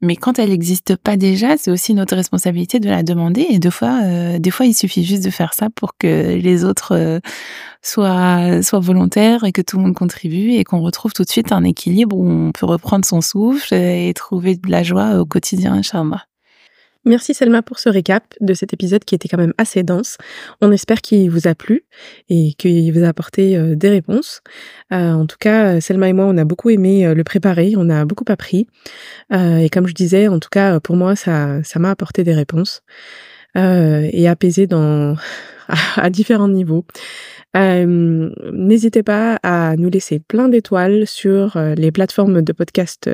mais quand elle n'existe pas déjà, c'est aussi notre responsabilité de la demander, et deux fois, euh, des fois, il suffit juste de faire ça pour que les autres soient, soient volontaires et que tout le monde contribue et qu'on retrouve tout de suite un équilibre où on peut reprendre son souffle et trouver de la joie au quotidien, Merci Selma pour ce récap de cet épisode qui était quand même assez dense. On espère qu'il vous a plu et qu'il vous a apporté euh, des réponses. Euh, en tout cas, Selma et moi, on a beaucoup aimé euh, le préparer, on a beaucoup appris. et comme je disais, en tout cas, pour moi, ça, m'a apporté des réponses et apaisé (laughs) à différents niveaux. N'hésitez pas à nous laisser plein d'étoiles sur les plateformes de podcast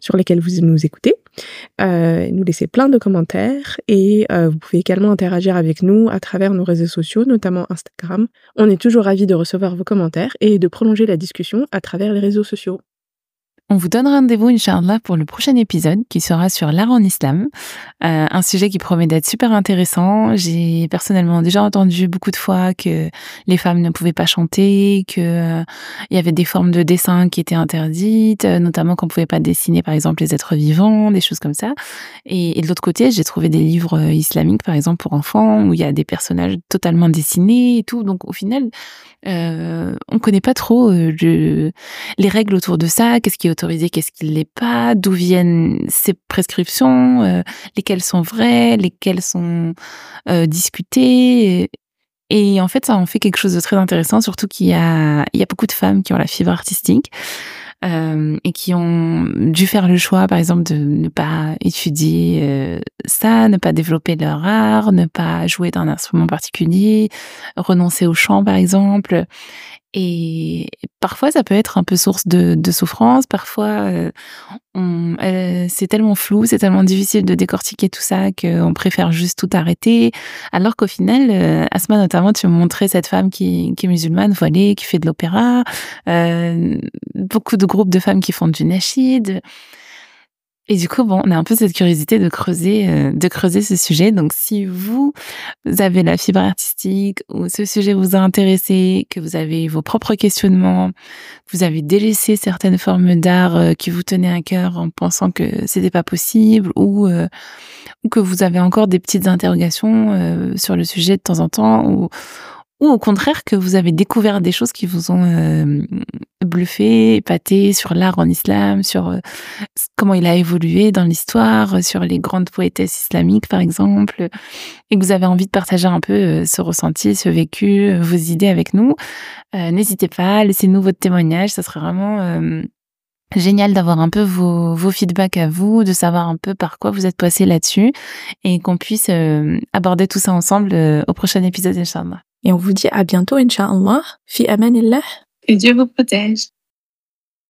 sur lesquelles vous nous écoutez. Euh, nous laisser plein de commentaires et euh, vous pouvez également interagir avec nous à travers nos réseaux sociaux, notamment Instagram. On est toujours ravis de recevoir vos commentaires et de prolonger la discussion à travers les réseaux sociaux. On vous donne rendez-vous, Inch'Allah, pour le prochain épisode qui sera sur l'art en islam. Euh, un sujet qui promet d'être super intéressant. J'ai personnellement déjà entendu beaucoup de fois que les femmes ne pouvaient pas chanter, que euh, il y avait des formes de dessin qui étaient interdites, euh, notamment qu'on pouvait pas dessiner, par exemple, les êtres vivants, des choses comme ça. Et, de l'autre côté, j'ai trouvé des livres islamiques, par exemple, pour enfants, où il y a des personnages totalement dessinés et tout. Donc, au final, euh, on connaît pas trop les règles autour de ça, qu'est-ce qui est qu'est-ce qui l'est pas, d'où viennent ces prescriptions, euh, lesquelles sont vraies, lesquelles sont euh, discutées. Et en fait, ça en fait quelque chose de très intéressant, surtout qu'il y a, il y a beaucoup de femmes qui ont la fibre artistique. Euh, et qui ont dû faire le choix, par exemple, de ne pas étudier euh, ça, ne pas développer leur art, ne pas jouer d'un instrument particulier, renoncer au chant, par exemple. Et parfois, ça peut être un peu source de, souffrance. Parfois, euh, c'est tellement flou, c'est tellement difficile de décortiquer tout ça qu'on préfère juste tout arrêter. Alors qu'au final, Asma notamment, tu me montrais cette femme qui, est musulmane, voilée, qui fait de l'opéra. Beaucoup de groupes de femmes qui font du nashid. Et du coup, bon, on a un peu cette curiosité de creuser, euh, de creuser ce sujet. Donc, si vous avez la fibre artistique ou ce sujet vous a intéressé, que vous avez vos propres questionnements, vous avez délaissé certaines formes d'art euh, qui vous tenaient à cœur en pensant que c'était pas possible ou, euh, ou que vous avez encore des petites interrogations sur le sujet de temps en temps ou, ou au contraire que vous avez découvert des choses qui vous ont euh, bluffé, épaté sur l'art en islam, sur euh, comment il a évolué dans l'histoire, sur les grandes poétesses islamiques par exemple, et que vous avez envie de partager un peu euh, ce ressenti, ce vécu, vos idées avec nous, n'hésitez pas, laissez-nous votre témoignage, ça serait vraiment génial d'avoir un peu vos, vos feedbacks à vous, de savoir un peu par quoi vous êtes passé là-dessus et qu'on puisse aborder tout ça ensemble au prochain épisode, Inch'Allah. Et on vous dit à bientôt, Inch'Allah. Fi amanillah. Que Dieu vous protège.